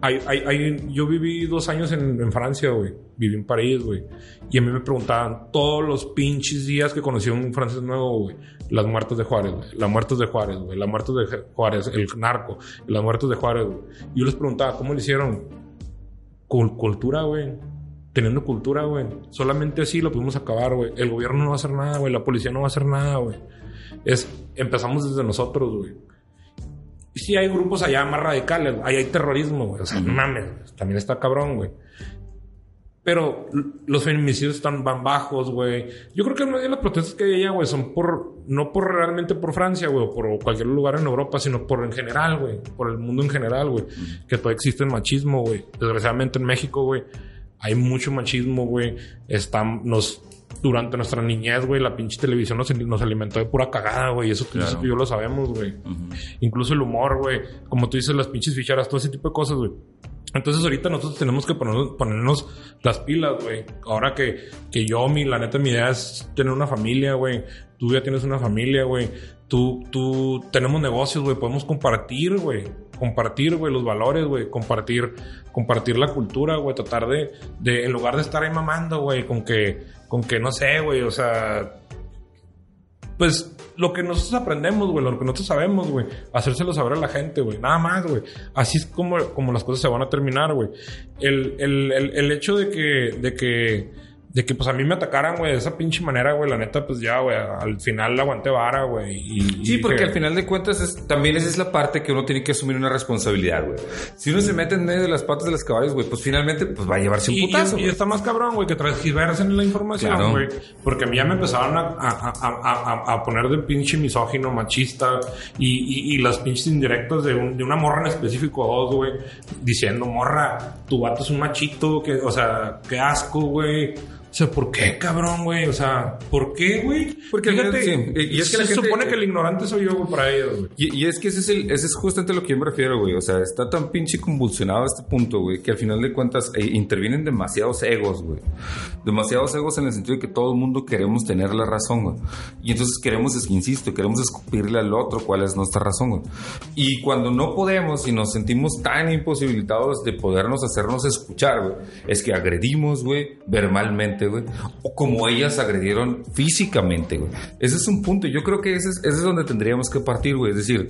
S2: Hay, hay, hay, yo viví dos años en, en Francia, güey. Viví en París, güey. Y a mí me preguntaban todos los pinches días que conocí a un francés nuevo, güey. Las muertes de Juárez, güey. Las muertes de Juárez, güey. Las muertes de Juárez, el narco. Las muertes de Juárez, güey. Yo les preguntaba, ¿cómo le hicieron? Con cultura, güey. Teniendo cultura, güey. Solamente así lo pudimos acabar, güey. El gobierno no va a hacer nada, güey. La policía no va a hacer nada, güey. Es, empezamos desde nosotros, güey sí hay grupos allá más radicales, ahí hay terrorismo, güey. O sea, no mames, también está cabrón, güey. Pero los feminicidios están van bajos, güey. Yo creo que más de las protestas que hay allá, güey, son por, no por realmente por Francia, güey, o por cualquier lugar en Europa, sino por en general, güey. Por el mundo en general, güey. Que todavía existe el machismo, güey. Desgraciadamente en México, güey, hay mucho machismo, güey. Están, nos, durante nuestra niñez, güey, la pinche televisión nos, nos alimentó de pura cagada, güey. Eso, claro. eso yo lo sabemos, güey. Incluso el humor, güey. Como tú dices, las pinches ficheras, todo ese tipo de cosas, güey. Entonces ahorita nosotros tenemos que ponernos, ponernos las pilas, güey. Ahora que, que yo, mi, la neta, mi idea es tener una familia, güey. Tú ya tienes una familia, güey. Tú, tú, tenemos negocios, güey. Podemos compartir, güey. Compartir, güey, los valores, güey. Compartir, compartir la cultura, güey. Tratar de, de, en lugar de estar ahí mamando, güey, con que, con que no sé, güey, o sea, pues lo que nosotros aprendemos, güey, lo que nosotros sabemos, güey, hacérselo saber a la gente, güey, nada más, güey. Así es como, como las cosas se van a terminar, güey. El, el, el, el hecho de que, de que de que pues a mí me atacaran, güey, de esa pinche manera, güey, la neta, pues ya, güey, al final la aguanté vara, güey. Y,
S1: sí,
S2: y
S1: porque
S2: que-
S1: al final de cuentas es- también esa es la parte que uno tiene que asumir una responsabilidad, güey. Si uno se mete en medio de las patas de los caballos, güey, pues finalmente pues va a llevarse un
S2: Y,
S1: putazo.
S2: y- está más cabrón, güey, que transgiversen la información,
S1: Claro.
S2: güey. Porque a mí ya me empezaron a, a- a- a- a poner de pinche misógino, machista y, y- las pinches indirectas de, un- de una morra en específico, dos, güey, diciendo, morra, tu vato es un machito, que, o sea, qué asco, güey. O sea, ¿por qué, cabrón, güey? O sea, ¿por qué, güey?
S1: Porque final, sí. Y- y es que la
S2: se
S1: gente-
S2: supone que el ignorante soy yo, güey, para ellos, güey.
S1: Y, y es que ese es, el, ese es justamente lo que yo me refiero, güey. O sea, está tan pinche convulsionado a este punto, güey, que al final de cuentas eh, intervienen demasiados egos, güey. Demasiados egos en el sentido de que todo el mundo queremos tener la razón, güey. Y entonces queremos, es- insisto, queremos escupirle al otro cuál es nuestra razón, güey. Y cuando no podemos y nos sentimos tan imposibilitados de podernos hacernos escuchar, güey, es que agredimos, güey, verbalmente, güey. O como ellas agredieron físicamente, güey. Ese es un punto. Yo creo que ese es, ese es donde tendríamos que partir, güey. Es decir,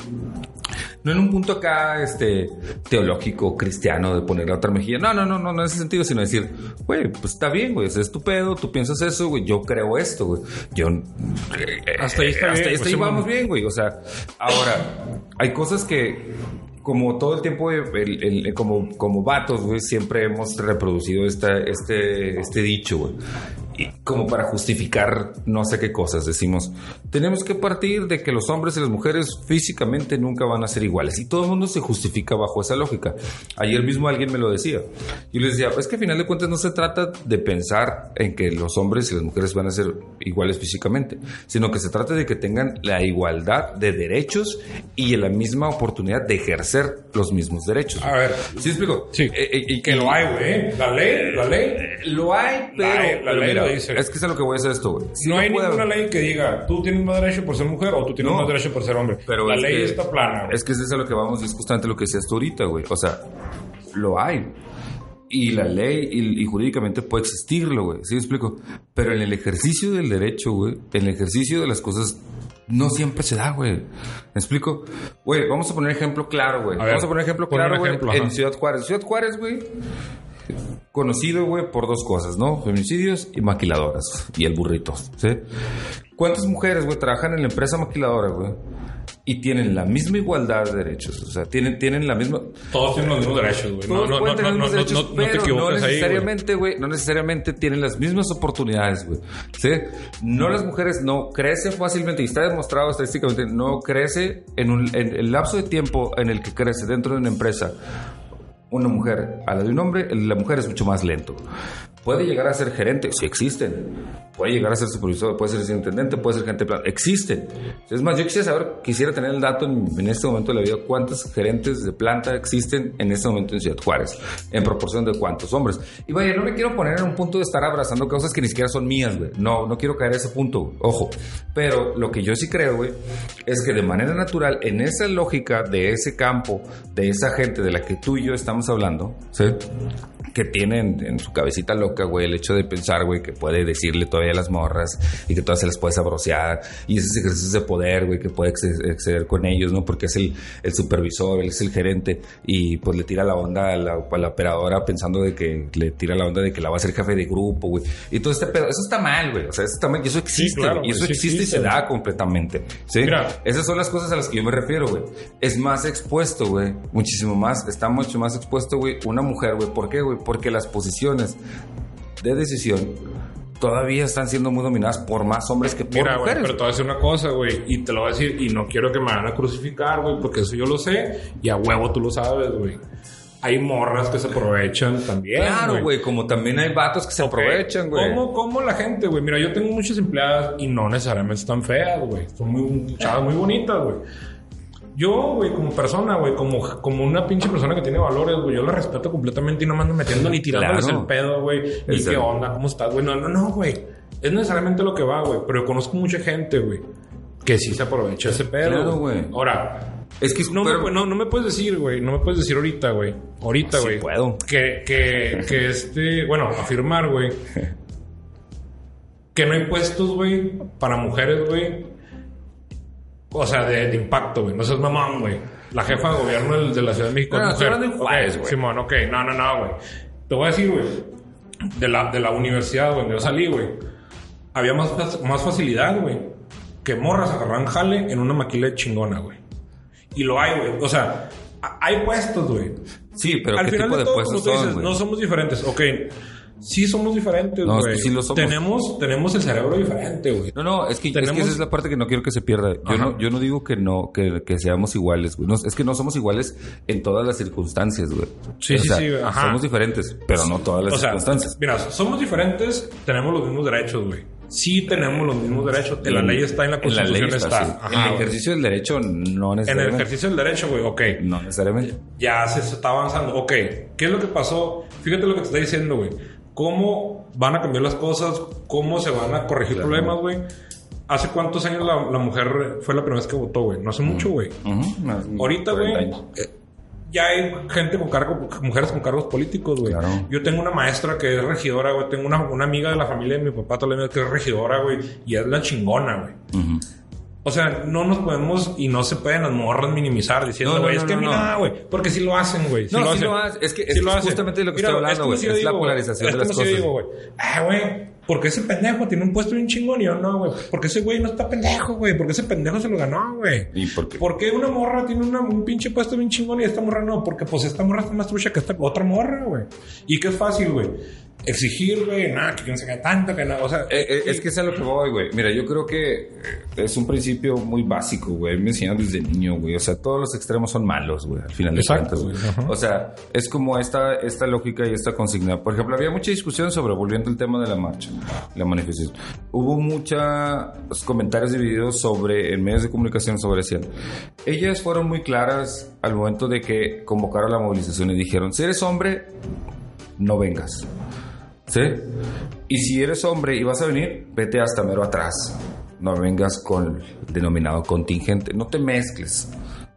S1: no en un punto acá, este, teológico, cristiano, de poner la otra mejilla. No, no, no, no, no en ese sentido, sino decir, güey, pues está bien, güey, ese es tu pedo, tú piensas eso, güey, yo creo esto, güey. Yo. eh,
S2: Hasta ahí está bien,
S1: ahí,
S2: pues,
S1: vamos bien, güey. O sea, ahora, hay cosas que. Como todo el tiempo, como, como vatos, güey, siempre hemos reproducido esta, este, este dicho. Como para justificar no sé qué cosas, decimos, tenemos que partir de que los hombres y las mujeres físicamente nunca van a ser iguales. Y todo el mundo se justifica bajo esa lógica. Ayer mismo alguien me lo decía. Yo les decía, es que al final de cuentas no se trata de pensar en que los hombres y las mujeres van a ser iguales físicamente, sino que se trata de que tengan la igualdad de derechos y la misma oportunidad de ejercer los mismos derechos.
S2: A ver.
S1: ¿Sí explico?
S2: Sí.
S1: Eh, eh, y
S2: Que lo hay, güey. La ley, la ley.
S1: Lo hay, pero,
S2: La- la
S1: pero
S2: ley
S1: mira,
S2: dice.
S1: es que es lo que voy a hacer esto, güey. Si
S2: no hay
S1: puede-
S2: ninguna ley que diga tú tienes más derecho por ser mujer o tú tienes
S1: No.
S2: más derecho por ser hombre.
S1: Pero
S2: la
S1: es
S2: ley
S1: que-
S2: está plana. güey.
S1: Es que es eso a lo que vamos es justamente lo que decías tú ahorita, güey. O sea, lo hay. Y la ley y, y jurídicamente puede existirlo, güey. ¿Sí me explico? Pero en el ejercicio del derecho, güey, en el ejercicio de las cosas, no siempre se da, güey. ¿Me explico? Güey, vamos a poner ejemplo claro, güey. Vamos a poner ejemplo claro, güey. En. Ciudad Juárez. Ciudad Juárez, güey. Conocido, güey, por dos cosas, ¿no? Feminicidios y maquiladoras. Y el burrito, ¿sí? ¿Cuántas mujeres, güey, trabajan en la empresa maquiladora, güey? Y tienen la misma igualdad de derechos. O sea, tienen, tienen la misma...
S2: Todos tienen los mismos derechos, güey. No, no, no, no, no,
S1: derechos,
S2: no, no te
S1: pero
S2: equivoques
S1: no necesariamente, güey, no necesariamente tienen las mismas oportunidades, güey. ¿Sí? No las mujeres no crecen fácilmente y está demostrado estadísticamente, no crece en, un, en el lapso de tiempo en el que crece dentro de una empresa una mujer a la de un hombre, la mujer es mucho más lento. Puede llegar a ser gerente, sí existen. Puede llegar a ser supervisor, puede ser intendente, puede ser gente de planta. Existen. Es más, yo quisiera saber, quisiera tener el dato en, en, este momento de la vida, cuántos gerentes de planta existen en este momento en Ciudad Juárez, en proporción de cuántos hombres. Y vaya, no me quiero poner en un punto de estar abrazando cosas que ni siquiera son mías, güey. No, no quiero caer a ese punto, ojo. Pero lo que yo sí creo, güey, es que de manera natural, en esa lógica de ese campo, de esa gente de la que tú y yo estamos hablando, ¿sí? Que tienen en su cabecita loca, güey, el hecho de pensar, güey, que puede decirle todavía a las morras y que todas se las puede sabrosear y ese ejercicio de poder, güey, que puede exceder con ellos, ¿no? Porque es el, el, supervisor, él es el gerente y pues le tira la onda a la, a la, operadora pensando de que le tira la onda de que la va a ser jefe de grupo, güey. Y todo este pedo, eso está mal, güey, o sea, eso está mal y eso existe, sí, claro, y eso sí existe, existe, y se da completamente, ¿sí? Mira. Esas son las cosas a las que yo me refiero, güey. Es más expuesto, güey, muchísimo más, está mucho más expuesto, güey, una mujer, güey. ¿Por qué, güey? Porque las posiciones de decisión todavía están siendo muy dominadas por más hombres que por
S2: Mira,
S1: mujeres.
S2: Pero te voy a decir una cosa, güey, y te lo voy a decir, y no quiero que me van a crucificar, güey, porque eso yo lo sé, y a huevo tú lo sabes, güey. Hay morras que se aprovechan también.
S1: Claro, güey, como también hay vatos que se okay. aprovechan, güey.
S2: ¿Cómo, ¿Cómo la gente, güey? Mira, yo tengo muchas empleadas y no necesariamente están feas, güey. Son muy chavas muy bonitas, güey yo, güey, como persona, güey, como, como una pinche persona que tiene valores, güey, yo la respeto completamente y no me ando metiendo ni tirándoles claro. el pedo, güey. Ni qué onda, cómo estás, güey. No, no, no, güey. Es necesariamente lo que va, güey. Pero yo conozco mucha gente, güey, que sí se aprovecha ese pedo.
S1: Claro, güey.
S2: Ahora,
S1: es que
S2: no, me, no, no, me puedes decir, güey. No me puedes decir ahorita, güey. Ahorita, güey.
S1: Sí puedo.
S2: Que, que, que este, bueno, afirmar, güey. Que no hay puestos, güey, para mujeres, güey o sea, de, de impacto, güey. No seas mamón, güey. La jefa de gobierno de la Ciudad de México.
S1: No,
S2: es mujer.
S1: de Juárez,
S2: okay, Simón, ok. No, no, no, güey. Te voy a decir, güey. De la, de la universidad donde yo salí, güey. Había más, más facilidad, güey. Que morras agarran jale en una maquila chingona, güey. Y lo hay, güey. O sea, hay puestos, güey.
S1: Sí, pero
S2: Al
S1: ¿qué
S2: final
S1: tipo
S2: de,
S1: de
S2: todo,
S1: puestos
S2: como tú dices,
S1: son,
S2: no somos diferentes. Ok. Sí somos diferentes,
S1: No,
S2: güey.
S1: es que sí lo somos.
S2: Tenemos, tenemos el cerebro diferente, güey.
S1: No, no, es que, es
S2: Tenemos-
S1: que esa es la parte que no quiero que se pierda. Yo,
S2: Ajá.
S1: no, yo no digo que no, que, que seamos iguales, güey. No, es que no somos iguales en todas las circunstancias, güey.
S2: Sí,
S1: O
S2: sí,
S1: sea,
S2: sí, ajá.
S1: Somos diferentes, pero no todas las
S2: O sea,
S1: circunstancias.
S2: mira, somos diferentes, tenemos los mismos derechos, güey. Sí tenemos los mismos derechos. En la ley está, en la
S1: En la ley
S2: constitución
S1: está,
S2: está. Ajá,
S1: En el
S2: güey.
S1: ejercicio del derecho, no
S2: En el
S1: necesariamente.
S2: ejercicio del derecho, güey, ok.
S1: No necesariamente.
S2: Ya se está avanzando. Ok, ¿qué es lo que pasó? Fíjate lo que te está diciendo, güey. ¿Cómo van a cambiar las cosas? ¿Cómo se van a corregir
S1: Claro.
S2: problemas, güey? ¿Hace cuántos años la, la mujer fue la primera vez que votó, güey? No hace mucho, güey.
S1: Más-
S2: Ahorita,
S1: 40
S2: güey, eh, ya hay gente con cargo, mujeres con cargos políticos, güey.
S1: Claro.
S2: Yo tengo una maestra que es regidora, güey. Tengo una, una amiga de la familia de mi papá también que es regidora, güey. Y es la chingona, güey.
S1: Ujú.
S2: O sea, no nos podemos y no se pueden las morras minimizar diciendo,
S1: No, no,
S2: güey,
S1: no,
S2: es que
S1: no,
S2: a mí
S1: no.
S2: nada, güey. Porque sí lo hacen, güey. Sí
S1: No,
S2: lo hacen.
S1: lo hace. Es que- es
S2: lo
S1: es
S2: hacen.
S1: justamente lo que
S2: Mira,
S1: estoy hablando,
S2: es
S1: güey.
S2: si yo
S1: Es la polarización
S2: es
S1: de las
S2: si
S1: cosas.
S2: güey, ah, güey, porque ese pendejo tiene un puesto bien chingón y yo no, güey. Porque ese güey no está pendejo, güey. Porque ese pendejo se lo ganó, güey.
S1: ¿Y por qué?
S2: ¿Por qué una morra tiene una- un pinche puesto bien chingón y esta morra no? Porque pues esta morra está más trucha que esta otra morra, güey. Y es fácil, güey. Exigir, güey, nada, que no se haga tanto, que nada. O sea,
S1: Eh, eh, es que es a lo que voy, güey. Mira, yo creo que eh, es un principio muy básico, güey. Me enseñaron desde niño, güey. O sea, todos los extremos son malos, güey, al final de
S2: Exacto,
S1: cuentas,
S2: güey.
S1: O sea, es como esta, esta lógica y esta consigna. Por ejemplo, había mucha discusión sobre, volviendo al tema de la marcha, la manifestación. Hubo muchos comentarios divididos sobre, en medios de comunicación sobre eso. Ellas fueron muy claras al momento de que convocaron la movilización y dijeron, si eres hombre, no vengas. ¿Sí? Y si eres hombre y vas a venir, vete hasta mero atrás. No vengas con el denominado contingente. No te mezcles.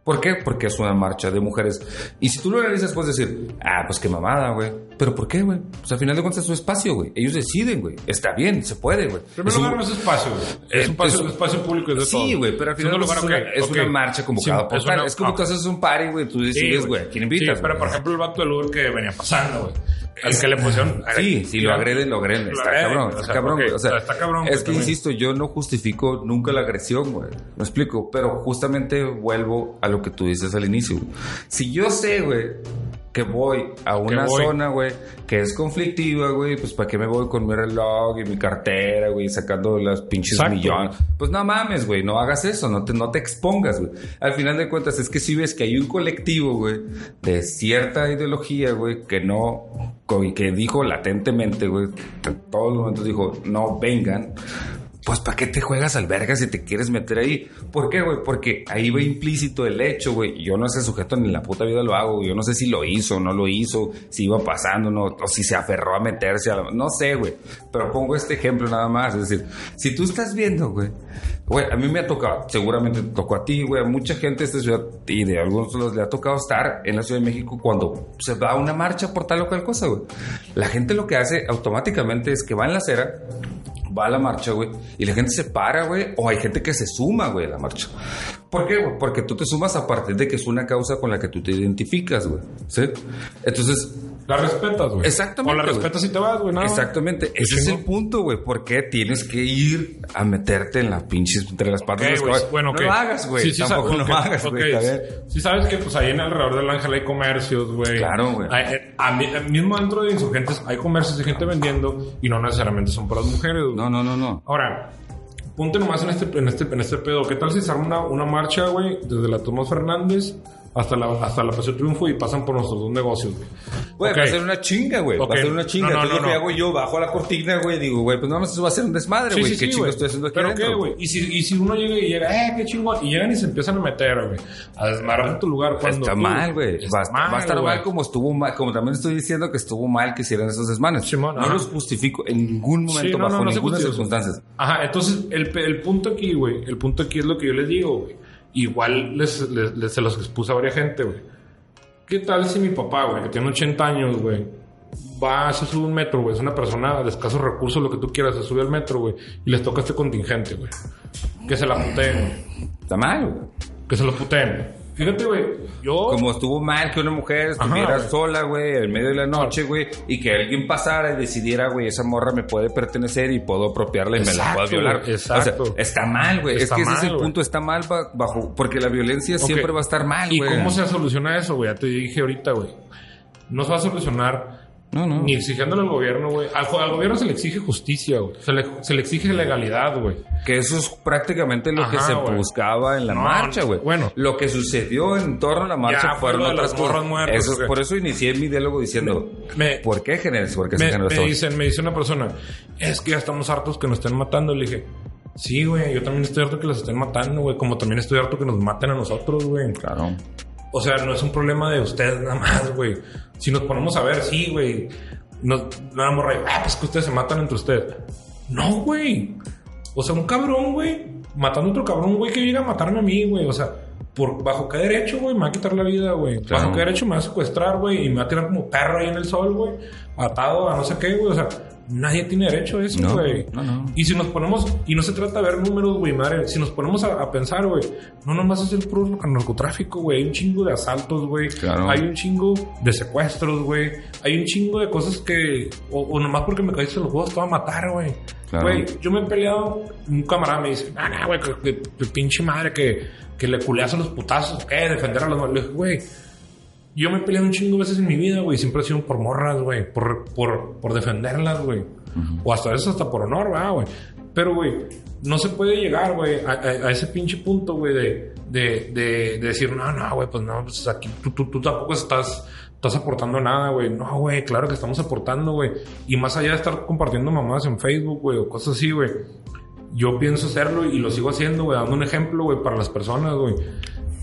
S1: ¿Por qué? Porque es una marcha de mujeres. Y si tú lo realizas, puedes decir, ah, pues qué mamada, güey. ¿Pero por qué, güey? Pues al final de cuentas es su espacio, güey. Ellos deciden, güey. Está bien, se puede, güey.
S2: En primer
S1: Es un-
S2: lugar, no es espacio, güey. Es,
S1: Es-
S2: un espacio,
S1: es-
S2: espacio público es.
S1: Sí, güey, pero al final es,
S2: lugar,
S1: una,
S2: ok,
S1: es
S2: ok.
S1: una marcha convocada
S2: Sí,
S1: por
S2: una-
S1: Es como
S2: ah.
S1: tú haces un party, güey. Tú decides, güey, ¿quién invitas?
S2: Sí, pero por
S1: güey?
S2: ejemplo, el vato del Uber que venía pasando, güey. El que le pusieron.
S1: Sí, si lo agreden, lo agreden. Está cabrón,
S2: o
S1: está
S2: sea,
S1: cabrón. O sea,
S2: está cabrón,
S1: es que
S2: también.
S1: insisto, yo no justifico nunca la agresión, güey. Me explico, pero justamente vuelvo a lo que tú dices al inicio. güey. Si yo sé, güey, que voy a una zona, güey, que es conflictiva, güey, pues ¿para qué me voy con mi reloj y mi cartera, güey, sacando las pinches
S2: Exacto.
S1: millones? Pues no mames, güey, no hagas eso, no te, no te expongas, güey. Al final de cuentas, es que si ves que hay un colectivo, güey, de cierta ideología, güey, que no, que dijo latentemente, güey, en todos los momentos dijo, no vengan. Pues ¿para qué te juegas al verga si te quieres meter ahí? ¿Por qué, güey? Porque ahí va implícito el hecho, güey. Yo no sé sujeto ni la puta vida lo hago. Yo no sé si lo hizo no lo hizo, si iba pasando no, o si se aferró a meterse a la... No sé, güey. Pero pongo este ejemplo nada más. Es decir, si tú estás viendo, güey. Güey, a mí me ha tocado, seguramente te tocó a ti, güey, a mucha gente de esta ciudad y de algunos los le ha tocado estar en la Ciudad de México cuando se va a una marcha por tal o cual cosa, güey. La gente lo que hace automáticamente es que va en la acera, va a la marcha, güey, y la gente se para, güey, o hay gente que se suma, güey, a la marcha. ¿Por qué? Porque tú te sumas a partir de que es una causa con la que tú te identificas, güey. ¿Sí? Entonces,
S2: La respetas, güey.
S1: Exactamente,
S2: O la respetas y te vas, güey. más.
S1: Exactamente, ese es el punto, güey. ¿Por qué tienes que ir a meterte en las pinches, entre las patas
S2: Ok,
S1: de los
S2: güey,
S1: caballos?
S2: Bueno,
S1: no
S2: ok.
S1: lo hagas, güey.
S2: Sí, sí,
S1: Tampoco
S2: sabes-
S1: lo
S2: ok,
S1: hagas, güey.
S2: Sí sabes que pues ahí en alrededor del Ángel hay comercios, güey.
S1: Claro, güey.
S2: Eh, eh, mismo dentro de insurgentes hay comercios de gente vendiendo y no necesariamente son para las mujeres. güey.
S1: No, no, no, no.
S2: Ahora, ponte nomás en este, en este, en este pedo. ¿Qué tal si se arma una, una marcha, güey, desde la Tomás Fernández hasta la, hasta la Paseo Triunfo y pasan por nuestros dos negocios, güey?
S1: Güey,
S2: Ok.
S1: va a ser una chinga, güey.
S2: Ok.
S1: Va a ser una chinga.
S2: No, no,
S1: Entonces
S2: no,
S1: lo que hago yo, bajo a la cortina, güey, digo, güey, pues nada más eso va a ser un desmadre, güey.
S2: sí,
S1: ¿Qué
S2: sí,
S1: chingo estoy haciendo aquí
S2: ¿Pero qué, güey? Y si, y si uno llega y llega, eh, qué chingón, y llegan y se empiezan a meter, güey, a desmadrar tu lugar cuando
S1: Está
S2: tú-
S1: mal, güey. Va, va a estar mal como estuvo mal, como también estoy diciendo que estuvo mal que hicieran esos desmanes.
S2: Simón,
S1: no
S2: ajá.
S1: los justifico en ningún momento, bajo ninguna circunstancia.
S2: Ajá, entonces el, el punto aquí, güey, el punto aquí es lo que yo les digo, güey. Igual les, les- les- se los expuse a varias gente, güey. ¿Qué tal si mi papá, güey, que tiene 80 años, güey, va, se sube un metro, güey, es una persona de escasos recursos, lo que tú quieras, se sube al metro, güey, y les toca este contingente, güey? Que se la puteen, güey.
S1: Está mal, güey.
S2: Que se lo puteen. Fíjate, güey, yo...
S1: Como estuvo mal que una mujer estuviera sola, güey, en medio de la noche, güey, y que alguien pasara y decidiera, güey, esa morra me puede pertenecer y puedo apropiarla y me la puedo violar.
S2: exacto.
S1: O sea, está mal, güey. Es que ese es el punto, está mal ba- bajo, porque la violencia siempre va a estar mal,
S2: ¿Y
S1: güey.
S2: cómo se soluciona eso, güey? Ya te dije ahorita, güey. No se va a solucionar
S1: No, no.
S2: ni exigiéndole al gobierno, güey. Al, al gobierno se le exige justicia, güey. Se le, se le exige legalidad, güey.
S1: Que eso es prácticamente lo que se buscaba en la
S2: No,
S1: marcha, güey.
S2: bueno.
S1: Lo que sucedió en torno a la marcha
S2: Ya,
S1: fueron otras cosas.
S2: muertas,
S1: Eso por eso inicié mi diálogo diciendo,
S2: Me-
S1: ¿por qué generas? ¿Por qué se
S2: Me,
S1: generó
S2: me dicen, me dice una persona, es que ya estamos hartos que nos estén matando. Le dije, sí, güey, yo también estoy harto que los estén matando, güey. Como también estoy harto que nos maten a nosotros, güey.
S1: Claro.
S2: O sea, no es un problema de ustedes nada más, güey. Si nos ponemos a ver, sí, güey. No, no a ah, pues que ustedes se matan entre ustedes. No, güey. O sea, un cabrón, güey, matando a otro cabrón, güey, que llega a matarme a mí, güey. O sea, por, ¿bajo qué derecho, güey? Me va a quitar la vida, güey.
S1: Claro.
S2: ¿Bajo qué derecho me va a secuestrar, güey? Y me va a tirar como perro ahí en el sol, güey. Atado a no sé qué, güey. O sea, nadie tiene derecho a eso, güey.
S1: no, no.
S2: Y si nos ponemos, y no se trata de ver números, güey, madre, si nos ponemos a, a pensar, güey, no nomás es el puro narcotráfico, güey, hay un chingo de asaltos, güey,
S1: Claro.
S2: hay un chingo de secuestros, güey, hay un chingo de cosas que, o, o nomás porque me caíste los huevos te va a matar, güey.
S1: Claro.
S2: Güey, yo me he peleado, un camarada me dice, ah, no, güey, que, que- que pinche madre que, que le culeas a los putazos, ¿qué? Defender a los Le dije, güey, yo me he peleado un chingo de veces en mi vida, güey. Siempre ha sido por morras, güey. Por, por, por defenderlas, güey. O hasta veces hasta por honor, ¿verdad, güey? Pero, güey, no se puede llegar, güey, a, a- a ese pinche punto, güey, de, de, de, de decir, no, no, güey, pues no, pues aquí tú, tú, tú tampoco estás, estás aportando nada, güey. No, güey, claro que estamos aportando, güey. Y más allá de estar compartiendo mamadas en Facebook, güey, o cosas así, güey. Yo pienso hacerlo y lo sigo haciendo, güey, dando un ejemplo, güey, para las personas, güey.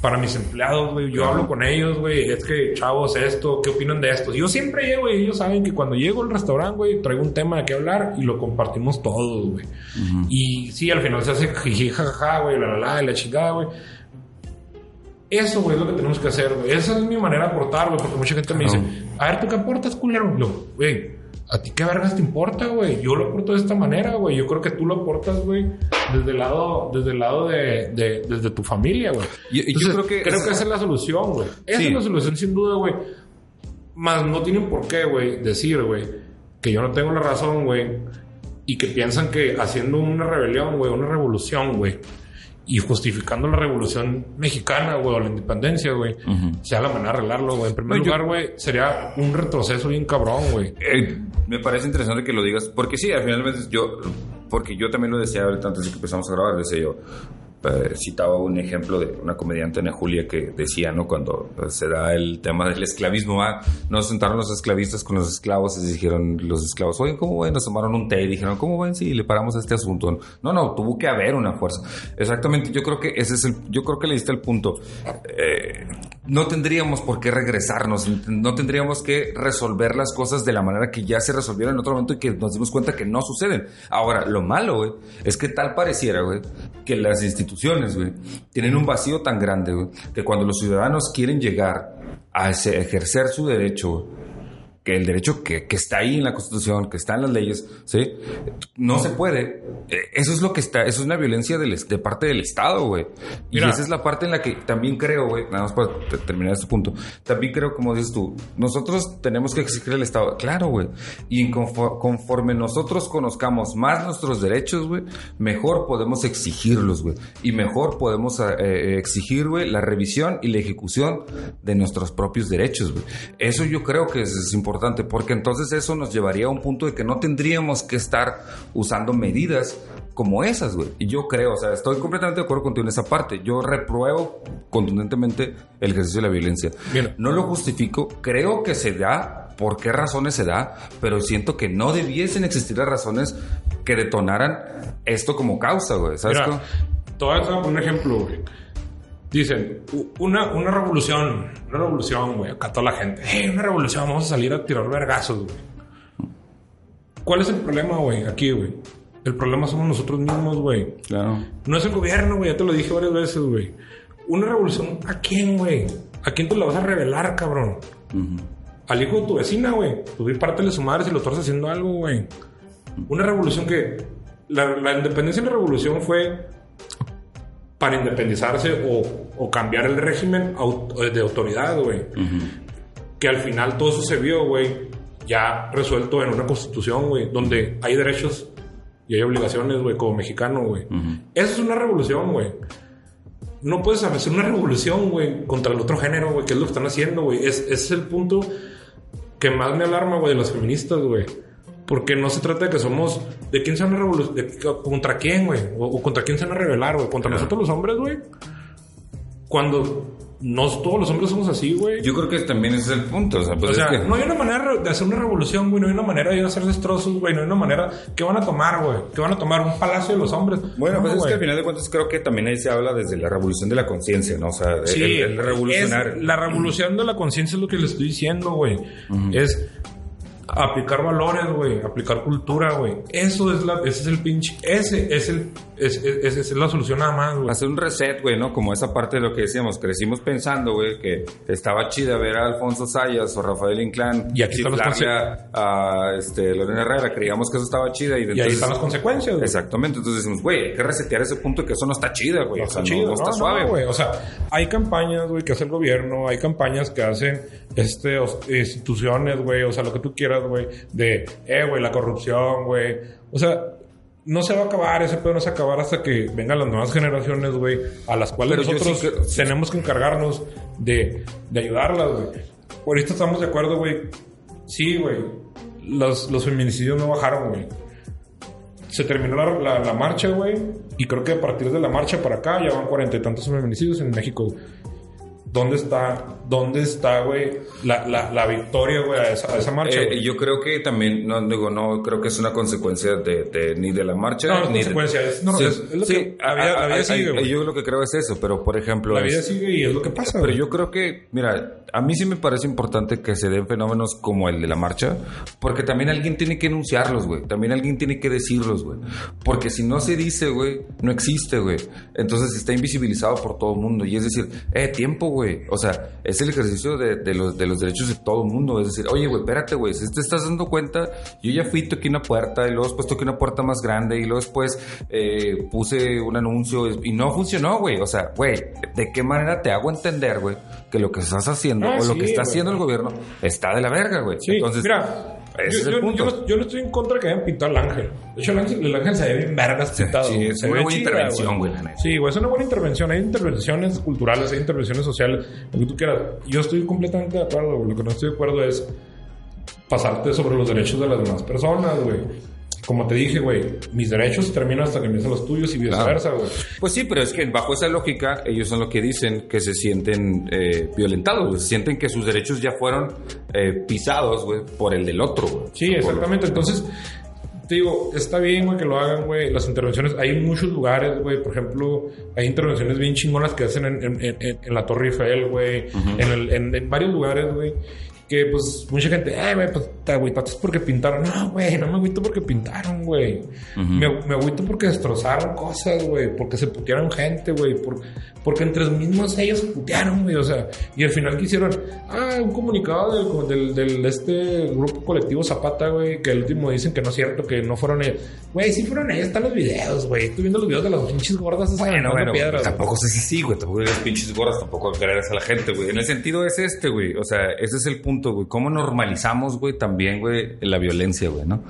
S2: Para mis empleados, güey. Yo hablo con ellos, güey. Es que, chavos, esto, ¿qué opinan de esto? Yo siempre llego y ellos saben que cuando llego al restaurante, güey, traigo un tema de qué hablar y lo compartimos todos, güey. Y sí, al final se hace jiji, jajaja, güey, la la la, la chingada, güey. Eso, güey, es lo que tenemos que hacer, güey. Esa es mi manera de aportar, güey, porque mucha gente me dice, a ver, ¿tú qué aportas, culero? Luego, güey, ¿a ti qué vergas te importa, güey? Yo lo aporto de esta manera, güey. Yo creo que tú lo aportas, güey, desde el lado, desde el lado de, de- desde tu familia, güey.
S1: Yo- yo creo que-
S2: creo que esa es la solución, güey. Esa
S1: Sí.
S2: es la solución, sin duda, güey. Más no tienen por qué, güey, decir, güey, que yo no tengo la razón, güey. Y que piensan que haciendo una rebelión, güey, una revolución, güey. Y justificando la revolución mexicana, güey, o la independencia, güey, sea la manera de arreglarlo, güey. En primer lugar, güey, sería un retroceso bien cabrón, güey.
S1: Eh, me parece interesante que lo digas, porque sí, al final yo, porque yo también lo decía ahorita antes de que empezamos a grabar, decía yo, eh, citaba un ejemplo de una comediante, Ana Julia, que decía, ¿no? Cuando se da el tema del esclavismo, ah, nos sentaron los esclavistas con los esclavos y dijeron los esclavos, oye, ¿cómo ven? Nos tomaron un té y dijeron, ¿cómo ven si le paramos a este asunto? No, no, tuvo que haber una fuerza. Exactamente, yo creo que ese es el, yo creo que le diste el punto. Eh, no tendríamos por qué regresarnos, no tendríamos que resolver las cosas de la manera que ya se resolvieron en otro momento y que nos dimos cuenta que no suceden. Ahora, lo malo, güey, es que tal pareciera, güey, que las instituciones, güey, tienen un vacío tan grande, güey, que cuando los ciudadanos quieren llegar a ejercer su derecho, que el derecho que, que, está ahí en la Constitución, que está en las leyes, ¿sí? No se puede. Eh, eso es lo que está, eso es una violencia de parte del Estado, güey. Y esa es la parte en la que también creo, güey, nada más para terminar este punto, también creo, como dices tú, nosotros tenemos que exigir al Estado, claro, güey. Y conforme nosotros conozcamos más nuestros derechos, güey, mejor podemos exigirlos, güey. Y mejor podemos eh, eh, exigir, güey, la revisión y la ejecución de nuestros propios derechos, güey. Eso yo creo que es, es importante importante, porque entonces eso nos llevaría a un punto de que no tendríamos que estar usando medidas como esas, güey. Y yo creo, o sea, estoy completamente de acuerdo contigo en esa parte. Yo repruebo contundentemente el ejercicio de la violencia. No lo justifico, creo que se da, por qué razones se da, pero siento que no debiesen existir las razones que detonaran esto como causa, güey. ¿Sabes?
S2: Mira, te voy a un ejemplo, güey. Dicen, una, una revolución, una revolución, güey, acá toda la gente, hey, una revolución, vamos a salir a tirar vergazos, güey. ¿Cuál es el problema, güey, aquí, güey? El problema somos nosotros mismos, güey.
S1: Claro.
S2: No es el gobierno, güey, ya te lo dije varias veces, güey. Una revolución, ¿a quién, güey? ¿A quién te la vas a revelar, cabrón? Al hijo de tu vecina, güey. Pues parte de su madre si lo estás haciendo algo, güey. Una revolución que... La, la independencia de la revolución fue para independizarse o, cambiar el régimen de autoridad, güey. Que al final todo eso se vio, güey, ya resuelto en una constitución, güey, donde hay derechos y hay obligaciones, güey, como mexicano, güey. Eso es una revolución, güey. No puedes hacer una revolución, güey, contra el otro género, güey, que es lo que están haciendo, güey. Es, ese es el punto que más me alarma, güey, de los feministas, güey. Porque no se trata de que somos. ¿De quién se van a revolucionar? ¿Contra quién, güey? O, contra quién se van a rebelar, güey? ¿Contra nosotros los hombres, güey? Cuando no todos los hombres somos así, güey.
S1: Yo creo que también ese es el punto. O sea, pues
S2: no hay una manera de hacer una revolución, güey. No hay una manera de ir a hacer destrozos, güey. No hay una manera. ¿Qué van a tomar, güey? ¿Qué van a tomar? Un palacio de los hombres.
S1: Bueno, pues es que al final de cuentas creo que también ahí se habla desde la revolución de la conciencia, ¿no? O sea, el, revolucionar.
S2: la revolución de la conciencia es lo que le estoy diciendo, güey. Es aplicar valores, güey, aplicar cultura, güey. Eso es la, ese es el pinche, ese es el, es, es, la solución nada más, güey.
S1: Hacer un reset, güey, ¿no? Como esa parte de lo que decíamos, crecimos pensando, güey, que estaba chida ver a Alfonso Sayas o Rafael Inclán
S2: y aquí están las
S1: a, este, Lorena Herrera, creíamos que eso estaba chida y,
S2: y ahí están las consecuencias, güey.
S1: Exactamente, entonces decimos, güey, hay que resetear ese punto que eso no está chida, güey. No o sea, está no, está suave,
S2: güey. O sea, hay campañas, güey, que hace el gobierno, hay campañas que hacen este, instituciones, güey, o sea, lo que tú quieras, güey, de, eh, güey, la corrupción, güey. O sea, no se va a acabar, ese pedo no se va a acabar hasta que vengan las nuevas generaciones, güey, a las cuales nosotros tenemos que encargarnos de, de ayudarlas, güey. Ahorita estamos de acuerdo, güey. Sí, güey. Los, los feminicidios no bajaron, güey. Se terminó la, la, marcha, güey. Y creo que a partir de la marcha para acá ya van cuarenta y tantos feminicidios en México. ¿Dónde está, dónde está, güey, la, la, la, victoria, güey, a esa, esa marcha?
S1: Eh, yo creo que también, no digo, no creo que es una consecuencia de, ni de la marcha.
S2: No,
S1: ni
S2: consecuencia, es, no, es, lo que la vida, la vida sigue,
S1: Yo lo que creo es eso, pero por ejemplo...
S2: La vida sigue y es lo que pasa,
S1: Pero yo creo que, mira, a mí sí me parece importante que se den fenómenos como el de la marcha, porque también alguien tiene que enunciarlos, güey. También alguien tiene que decirlos, güey. Porque si no se dice, güey, no existe, güey. Entonces está invisibilizado por todo el mundo. Y es decir, eh, tiempo, güey o sea, es el ejercicio de, los, de los derechos de todo el mundo. Es decir, oye, güey, espérate, güey, si te estás dando cuenta, yo ya fui, toqué una puerta y luego después toqué una puerta más grande y luego después eh, puse un anuncio y no funcionó, güey. O sea, güey, ¿de qué manera te hago entender, güey, que lo que estás haciendo ah, o lo que está haciendo el gobierno está de la verga, güey?
S2: Sí, Entonces, mira,
S1: ese
S2: yo,
S1: es el
S2: yo-
S1: punto.
S2: yo no, yo no estoy en contra de que hayan pintado al ángel. De hecho, el ángel, el ángel se ve bien vergas pintado.
S1: sí, es una buena
S2: chida,
S1: intervención, güey.
S2: Sí, güey, es una buena intervención. Hay intervenciones culturales, hay intervenciones sociales, lo que tú quieras. Yo estoy completamente de acuerdo, güey. Lo que no estoy de acuerdo es pasarte sobre los derechos de las demás personas, güey. Como te dije, güey, mis derechos terminan hasta que empiezan los tuyos y viceversa, güey.
S1: Pues sí, pero es que bajo esa lógica, ellos son los que dicen que se sienten eh, violentados, güey. Sienten que sus derechos ya fueron eh, pisados, güey, por el del otro, güey.
S2: Sí, exactamente. Entonces, te digo, está bien, güey, que lo hagan, güey. Las intervenciones, hay muchos lugares, güey. Por ejemplo, hay intervenciones bien chingonas que hacen en, en- en- en la Torre Eiffel, güey. en, el- en- en varios lugares, güey. Que pues mucha gente, eh, güey, pues te agüitas porque pintaron. No, güey, no me agüito porque pintaron, güey. me, me agüito porque destrozaron cosas, güey. Porque se putearon gente, güey. Por, porque entre los mismos ellos se putearon, güey. O sea, y al final quisieron, ah, un comunicado del, del, del este grupo colectivo Zapata, güey. Que el último dicen que no es cierto, que no fueron ellos. Güey, sí fueron ellos, están los videos, güey. Estoy viendo los videos de las pinches gordas esas
S1: Bueno,
S2: piedras,
S1: tampoco sé si sí, güey. Tampoco las pinches gordas, tampoco creerás a la gente, güey. En el sentido es este, güey. O sea, ese es el punto, güey. ¿Cómo normalizamos, güey, también, güey, la violencia, güey, no?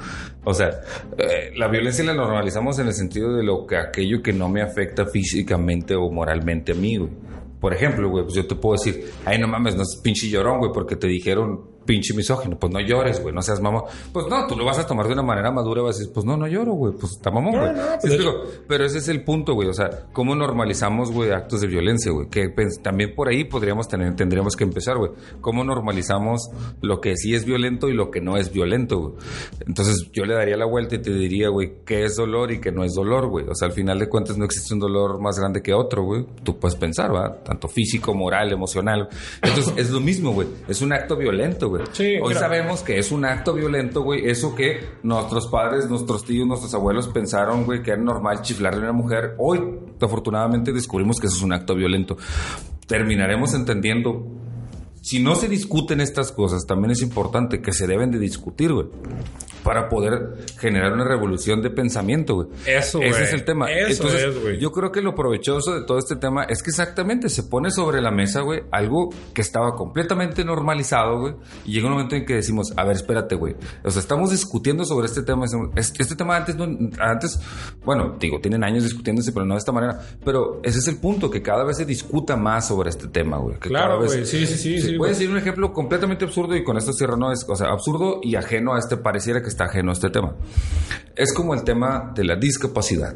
S1: O sea, eh, la violencia la normalizamos en el sentido de lo que aquello que no me afecta físicamente o moralmente a mí, güey. Por ejemplo, güey, pues yo te puedo decir, ay, no mames, no es pinche llorón, güey, porque te dijeron pinche misógino. Pues no llores, güey, no seas mamón. Pues no, tú lo vas a tomar de una manera madura, vas a decir, pues no, no lloro, güey, pues está mamón, güey.
S2: no,
S1: ¿Sí
S2: pues?
S1: Pero ese es el punto, güey. O sea, ¿cómo normalizamos, güey, actos de violencia, güey? Que también por ahí podríamos tener, tendríamos que empezar, güey. ¿Cómo normalizamos lo que sí es violento y lo que no es violento, güey? Entonces yo le daría la vuelta y te diría, güey, qué es dolor y qué no es dolor, güey. O sea, al final de cuentas no existe un dolor más grande que otro, güey. Tú puedes pensar, ¿va? Tanto físico, moral, emocional. Entonces es lo mismo, güey. Es un acto violento, güey.
S2: Sí,
S1: Hoy sabemos que es un acto violento, güey. Eso que nuestros padres, nuestros tíos, nuestros abuelos pensaron, güey, que era normal chiflarle a una mujer. Hoy, afortunadamente, descubrimos que eso es un acto violento. Terminaremos entendiendo. Si no se discuten estas cosas, también es importante que se deben de discutir, güey. Para poder generar una revolución de pensamiento, güey.
S2: Eso,
S1: Ese es el tema.
S2: Eso
S1: Entonces,
S2: es, güey.
S1: yo creo que lo provechoso de todo este tema es que exactamente se pone sobre la mesa, güey, algo que estaba completamente normalizado, güey, y llega un momento en que decimos, a ver, espérate, güey. O sea, estamos discutiendo sobre este tema. Este, este tema antes, no, antes, bueno, digo, tienen años discutiéndose, pero no de esta manera. Pero ese es el punto, que cada vez se discuta más sobre este tema, güey.
S2: Claro, güey. Sí, sí, sí. sí,
S1: Puede
S2: güey.
S1: decir un ejemplo completamente absurdo y con esto cierro, no es, o sea, absurdo y ajeno a este, pareciera que está ajeno a este tema. Es como el tema de la discapacidad.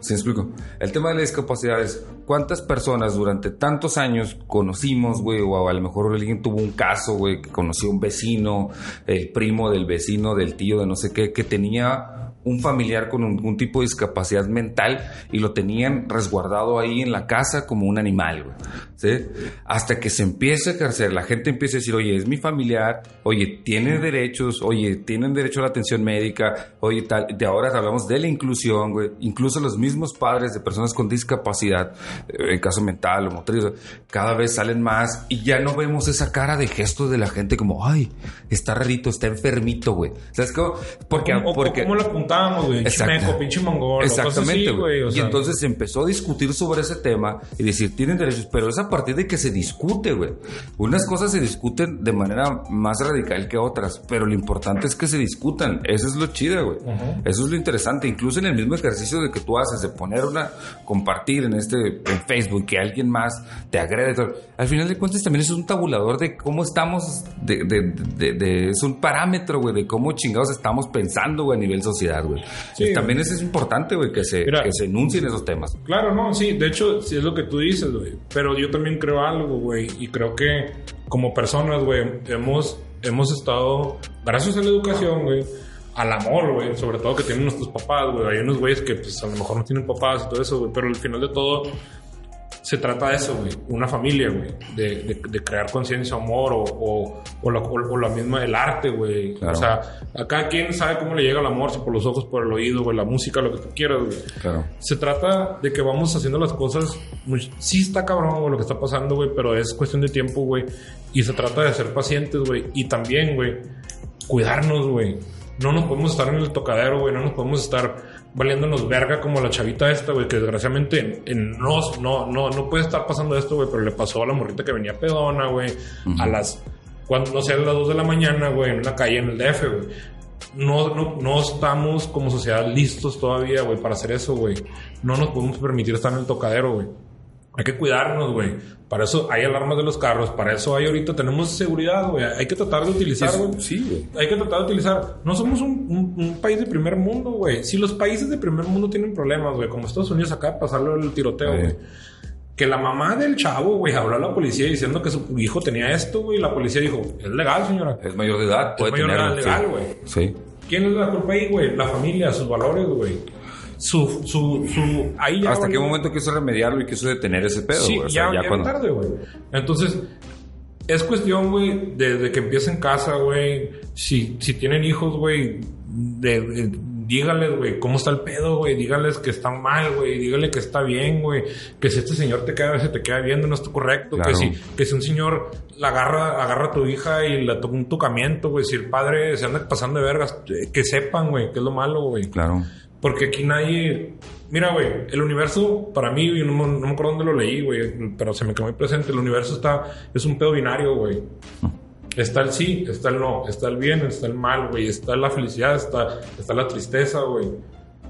S1: ¿Sí me explico? El tema de la discapacidad es cuántas personas durante tantos años conocimos, güey, o a lo mejor alguien tuvo un caso, güey, que conoció un vecino, el primo del vecino, del tío, de no sé qué, que tenía un familiar con un, un tipo de discapacidad mental y lo tenían resguardado ahí en la casa como un animal, güey. ¿Sí? Hasta que se empieza a ejercer, la gente empieza a decir, oye, es mi familiar, oye, tiene derechos, oye, tienen derecho a la atención médica, oye, tal. De ahora hablamos de la inclusión, güey. Incluso los mismos padres de personas con discapacidad, eh, en caso mental o motriz, cada vez salen más y ya no vemos esa cara de gesto de la gente como, ay, está rarito, está enfermito, güey. ¿Sabes cómo? Porque,
S2: O- o-
S1: porque,
S2: ¿Cómo lo güey? Chimeco, pinche mongol.
S1: Exactamente, güey.
S2: o
S1: y entonces se empezó a discutir sobre ese tema y decir, tienen derechos, pero es a partir de que se discute, güey. Unas cosas se discuten de manera más radical que otras, pero lo importante es que se discutan. Eso es lo chido, güey. Eso es lo interesante. Incluso en el mismo ejercicio de que tú haces, de poner una, compartir en este, en Facebook, que alguien más te agrede. todo. Al final de cuentas también es un tabulador de cómo estamos, de, de- de- de- es un parámetro, güey, de cómo chingados estamos pensando, güey, a nivel sociedad, güey.
S2: Sí,
S1: también eso es importante, güey, que se,
S2: Mira.
S1: que se enuncien esos temas.
S2: Claro, no, sí, de hecho, sí es lo que tú dices, güey. Pero yo también creo algo, güey. Y creo que como personas, güey, hemos, hemos estado, gracias a la educación, güey, al amor, güey, sobre todo que tienen nuestros papás, güey. Hay unos güeyes que, pues, a lo mejor no tienen papás y todo eso, güey. Pero al final de todo, se trata de eso, güey. Una familia, güey. De, de, de crear conciencia, amor o, o, o, la, o, la misma, el arte, güey.
S1: Claro.
S2: O sea, a cada quien sabe cómo le llega el amor, si por los ojos, por el oído, güey, la música, lo que tú quieras, güey.
S1: Claro.
S2: Se trata de que vamos haciendo las cosas. muy- Sí está cabrón, güey, lo que está pasando, güey, pero es cuestión de tiempo, güey. Y se trata de ser pacientes, güey. Y también, güey, cuidarnos, güey. No nos podemos estar en el tocadero, güey. No nos podemos estar valiéndonos verga como la chavita esta, güey, que desgraciadamente en, no, no, no, no puede estar pasando esto, güey, pero le pasó a la morrita que venía pedona, güey, a las cuando no sea las 2 de la mañana, güey, en una calle en el DF, güey. No, no, no estamos como sociedad listos todavía, güey, para hacer eso, güey. No nos podemos permitir estar en el tocadero, güey. Hay que cuidarnos, güey. Para eso hay alarmas de los carros. Para eso hay ahorita tenemos seguridad, güey. Hay que tratar de utilizar, güey.
S1: Sí, güey.
S2: Hay que tratar de utilizar. No somos un, un- un país de primer mundo, güey. Si los países de primer mundo tienen problemas, güey, como Estados Unidos acá, pasarlo el tiroteo, güey. Que la mamá del chavo, güey, habló a la policía diciendo que su hijo tenía esto, güey. Y la policía dijo, es legal, señora.
S1: Es mayor de edad, puede
S2: mayor de edad legal, güey.
S1: Sí. sí.
S2: ¿Quién es la culpa ahí, güey? La familia, sus valores, güey. Su, su, su... Ahí ya
S1: ¿Hasta qué momento quiso remediarlo y quiso detener ese pedo?
S2: Sí,
S1: güey? O sea,
S2: ya, ya
S1: cuando-
S2: tarde, güey. Entonces, es cuestión, güey, desde que empiece en casa, güey. Si, si tienen hijos, güey, de, de- dígales, güey, cómo está el pedo, güey. Dígales que están mal, güey. Dígale que está bien, güey. Que si este señor te queda, se te queda viendo, no está correcto.
S1: Claro.
S2: Que si, que si un señor la agarra, agarra a tu hija y le toca un tocamiento, güey. Si el padre se anda pasando de vergas, eh, que sepan, güey, que es lo malo, güey.
S1: Claro.
S2: Porque aquí nadie. Mira, güey, el universo, para mí, no, me- no me acuerdo dónde lo leí, güey, pero se me quedó muy presente. El universo está. Es un pedo binario, güey. Está el sí, está el no, está el bien, está el mal, güey. Está la felicidad, está, está la tristeza, güey.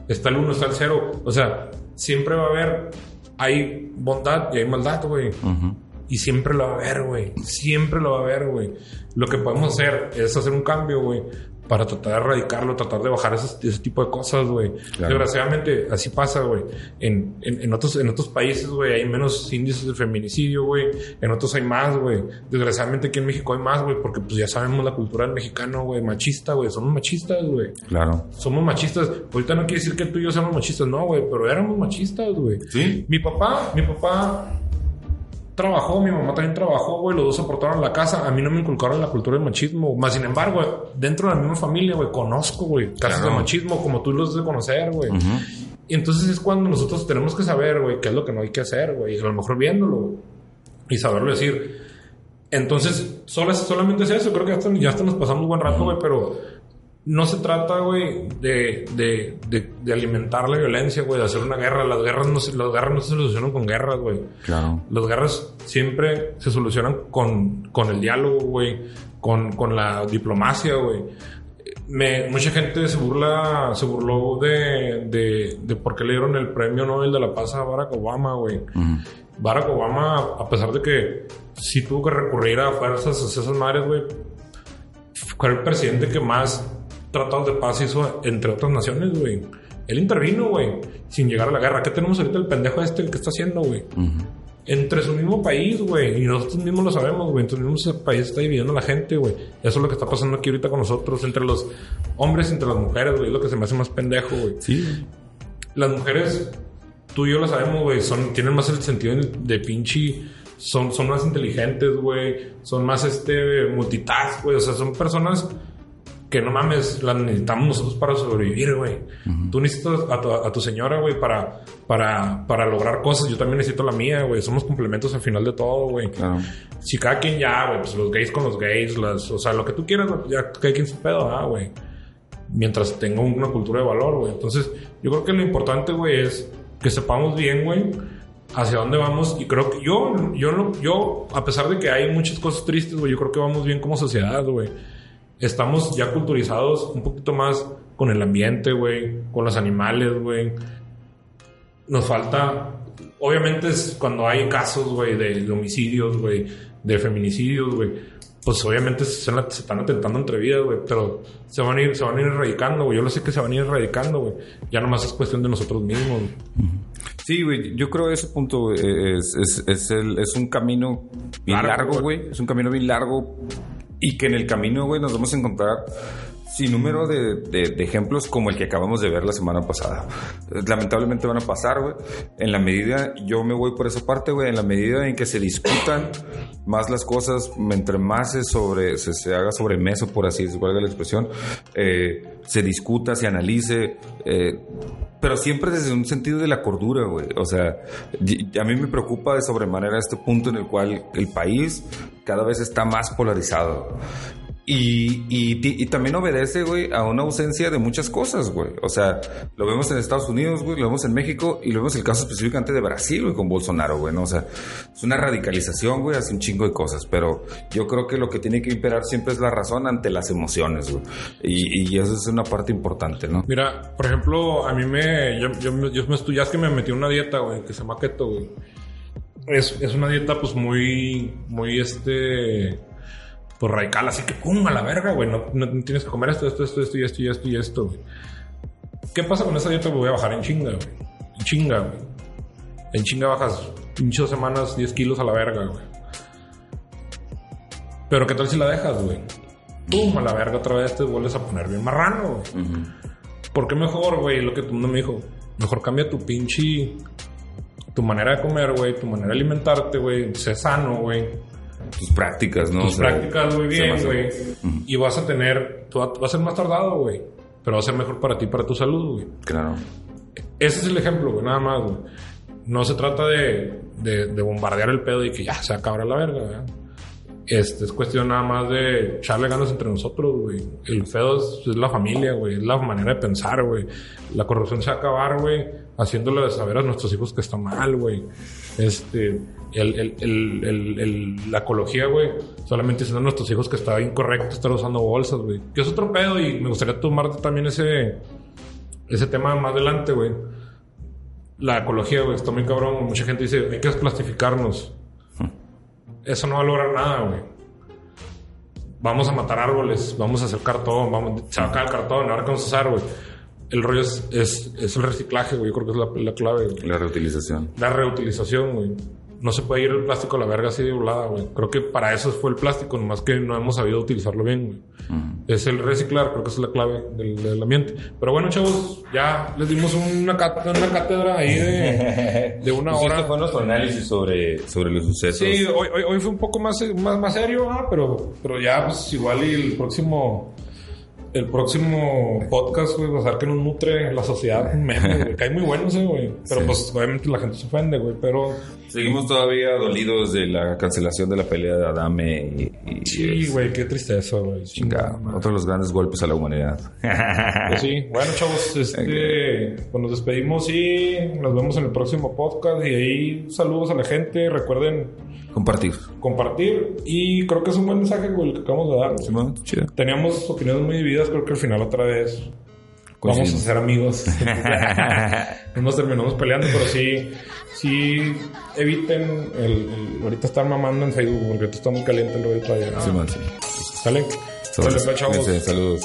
S2: Está el uno, está el cero. O sea, siempre va a haber. Hay bondad y hay maldad, güey.
S1: Ujú.
S2: Y siempre lo va a haber, güey. Siempre lo va a haber, güey. Lo que podemos hacer es hacer un cambio, güey. Para tratar de erradicarlo, tratar de bajar ese, tipo de cosas, güey.
S1: Claro.
S2: Desgraciadamente, así pasa, güey. En, en, en otros, en otros países, güey, hay menos índices de feminicidio, güey. En otros hay más, güey. Desgraciadamente aquí en México hay más, güey. Porque pues ya sabemos la cultura del mexicano, güey. Machista, güey. Somos machistas, güey.
S1: Claro.
S2: Somos machistas. Ahorita no quiere decir que tú y yo seamos machistas, no, güey. Pero éramos machistas, güey.
S1: Sí.
S2: Mi papá, mi papá trabajó, mi mamá también trabajó, güey, los dos aportaron la casa. A mí no me inculcaron la cultura del machismo. Más sin embargo, dentro de la misma familia, güey, conozco, güey, casos
S1: Claro.
S2: de machismo como tú los de conocer, güey. Y entonces es cuando nosotros tenemos que saber, güey, qué es lo que no hay que hacer, güey. Y a lo mejor viéndolo, güey, y saberlo decir. Entonces, solo, solamente es eso. Creo que ya hasta, ya hasta nos pasamos buen rato, güey, pero no se trata, güey, de, de, de, de alimentar la violencia, güey, de hacer una guerra. Las guerras no se, las guerras no se solucionan con guerras, güey.
S1: Claro.
S2: Las guerras siempre se solucionan con, con el diálogo, güey, con, con la diplomacia, güey. Me, mucha gente se burla, se burló de, de, de por qué le dieron el premio Nobel de la Paz a Barack Obama, güey. Barack Obama, a pesar de que sí tuvo que recurrir a fuerzas, a esas madres, güey, fue el presidente que más tratados de paz hizo entre otras naciones, güey. Él intervino, güey, sin llegar a la guerra. ¿Qué tenemos ahorita el pendejo este que está haciendo, güey? Entre su mismo país, güey. Y nosotros mismos lo sabemos, güey. Entre el mismo país está dividiendo a la gente, güey. Eso es lo que está pasando aquí ahorita con nosotros. Entre los hombres, entre las mujeres, güey. Es lo que se me hace más pendejo, güey.
S1: Sí.
S2: Las mujeres, tú y yo lo sabemos, güey. Son, tienen más el sentido de, de pinche... Son, son más inteligentes, güey. Son más, este, multitask, güey. O sea, son personas que no mames, las necesitamos nosotros para sobrevivir, güey. Tú necesitas a tu, a tu señora, güey, para, para, para lograr cosas. Yo también necesito la mía, güey. Somos complementos al final de todo, güey.
S1: Claro.
S2: Si cada quien ya, güey, pues los gays con los gays, las, o sea, lo que tú quieras, ya cada quien su pedo, ah, güey. Mientras tenga una cultura de valor, güey. Entonces, yo creo que lo importante, güey, es que sepamos bien, güey, hacia dónde vamos. Y creo que yo, yo, yo, a pesar de que hay muchas cosas tristes, güey, yo creo que vamos bien como sociedad, güey. Estamos ya culturizados un poquito más con el ambiente, güey, con los animales, güey. Nos falta, obviamente es cuando hay casos, güey, de, homicidios, güey, de feminicidios, güey. Pues obviamente se, están- se están atentando entre vidas, güey, pero se van a ir, se van a ir erradicando, güey. Yo lo sé que se van a ir erradicando, güey. Ya nomás es cuestión de nosotros mismos.
S1: Sí, güey, yo creo que ese punto güey, es, es, es, el- es un camino bien
S2: Largo, güey.
S1: Es un camino bien largo y que en el camino, güey, nos vamos a encontrar sin número de, de- de ejemplos como el que acabamos de ver la semana pasada. Lamentablemente van a pasar, güey. En la medida, yo me voy por esa parte, güey, en la medida en que se discutan más las cosas, entre más se, sobre, se, se haga sobre mesa, por así decirlo, valga la expresión, eh, se discuta, se analice, eh, pero siempre desde un sentido de la cordura, güey. O sea, a mí me preocupa de sobremanera este punto en el cual el país cada vez está más polarizado. Y, y, también obedece, güey, a una ausencia de muchas cosas, güey. O sea, lo vemos en Estados Unidos, güey, lo vemos en México y lo vemos el caso específicamente de Brasil, güey, con Bolsonaro, güey, ¿no? O sea, es una radicalización, güey, hace un chingo de cosas. Pero yo creo que lo que tiene que imperar siempre es la razón ante las emociones, güey. Y, y eso es una parte importante, ¿no?
S2: Mira, por ejemplo, a mí me. Yo, yo, yo me estudias que me metí una dieta, güey, que se llama keto, güey. Es, es una dieta, pues, muy. Muy este pues radical, así que pum, a la verga, güey. No, tienes que comer esto, esto, esto, esto y esto y esto y esto, güey. ¿Qué pasa con esa dieta? Voy a bajar en chinga, güey. En chinga, güey. En chinga bajas pinches semanas 10 kilos a la verga, güey. Pero ¿qué tal si la dejas, güey? Pum, a la verga otra vez te vuelves a poner bien marrano, güey. ¿Por qué mejor, güey? Lo que tú no me dijo. Mejor cambia tu pinche... Tu manera de comer, güey. Tu manera de alimentarte, güey. Sé sano, güey
S1: tus prácticas, ¿no?
S2: Tus prácticas muy bien, güey. Y vas a tener, tú vas a ser más tardado, güey. Pero va a ser mejor para ti, para tu salud, güey.
S1: Claro.
S2: Ese es el ejemplo, güey, nada más, güey. No se trata de, de, bombardear el pedo y que ya se acabra la verga, güey. Este, es cuestión nada más de echarle ganas entre nosotros, güey. El pedo es, la familia, güey. Es la manera de pensar, güey. La corrupción se va a acabar, güey, haciéndole saber a nuestros hijos que está mal, güey. Este, el, la ecología, güey, solamente diciendo a nuestros hijos que está incorrecto estar usando bolsas, güey. Que es otro pedo y me gustaría tomarte también ese, ese tema más adelante, güey. La ecología, güey, está muy cabrón. Mucha gente dice, hay que desplastificarnos. Eso no va a lograr nada, güey. Vamos a matar árboles, vamos a hacer cartón, vamos a sacar el cartón, ahora qué vamos a usar, güey el rollo es, es, el reciclaje, güey. Yo creo que es la, clave.
S1: La reutilización.
S2: La reutilización, güey no se puede ir el plástico a la verga así de volada, güey. Creo que para eso fue el plástico, nomás que no hemos sabido utilizarlo bien, güey. Es el reciclar, creo que es la clave del, ambiente. Pero bueno, chavos, ya les dimos una, cátedra, ahí de, de una pues hora.
S1: Este fue nuestro análisis sobre, sobre los sucesos.
S2: Sí, hoy, hoy, fue un poco más, más, más serio, ¿ah? pero, pero ya, pues igual y el próximo el próximo podcast, güey, va a ser que nos nutre la sociedad menos, güey. Cae muy bueno ese, güey. Pero pues obviamente la gente se ofende, güey. Pero.
S1: Seguimos todavía dolidos de la cancelación de la pelea de Adame y.
S2: sí, güey, qué tristeza, güey.
S1: Chinga, otro de los grandes golpes a la humanidad.
S2: Pues sí, bueno, chavos, este. Pues nos despedimos y nos vemos en el próximo podcast. Y ahí saludos a la gente. Recuerden
S1: Compartir.
S2: Compartir. Y creo que es un buen mensaje, güey, el que acabamos de dar. Teníamos opiniones muy divididas. Creo que al final otra vez vamos a ser amigos. no nos terminamos peleando, pero sí, sí eviten el, ahorita estar mamando en Facebook porque esto está muy caliente el rollo todavía.
S1: Sí, man,
S2: ¿Sale?
S1: Saludos. Saludos.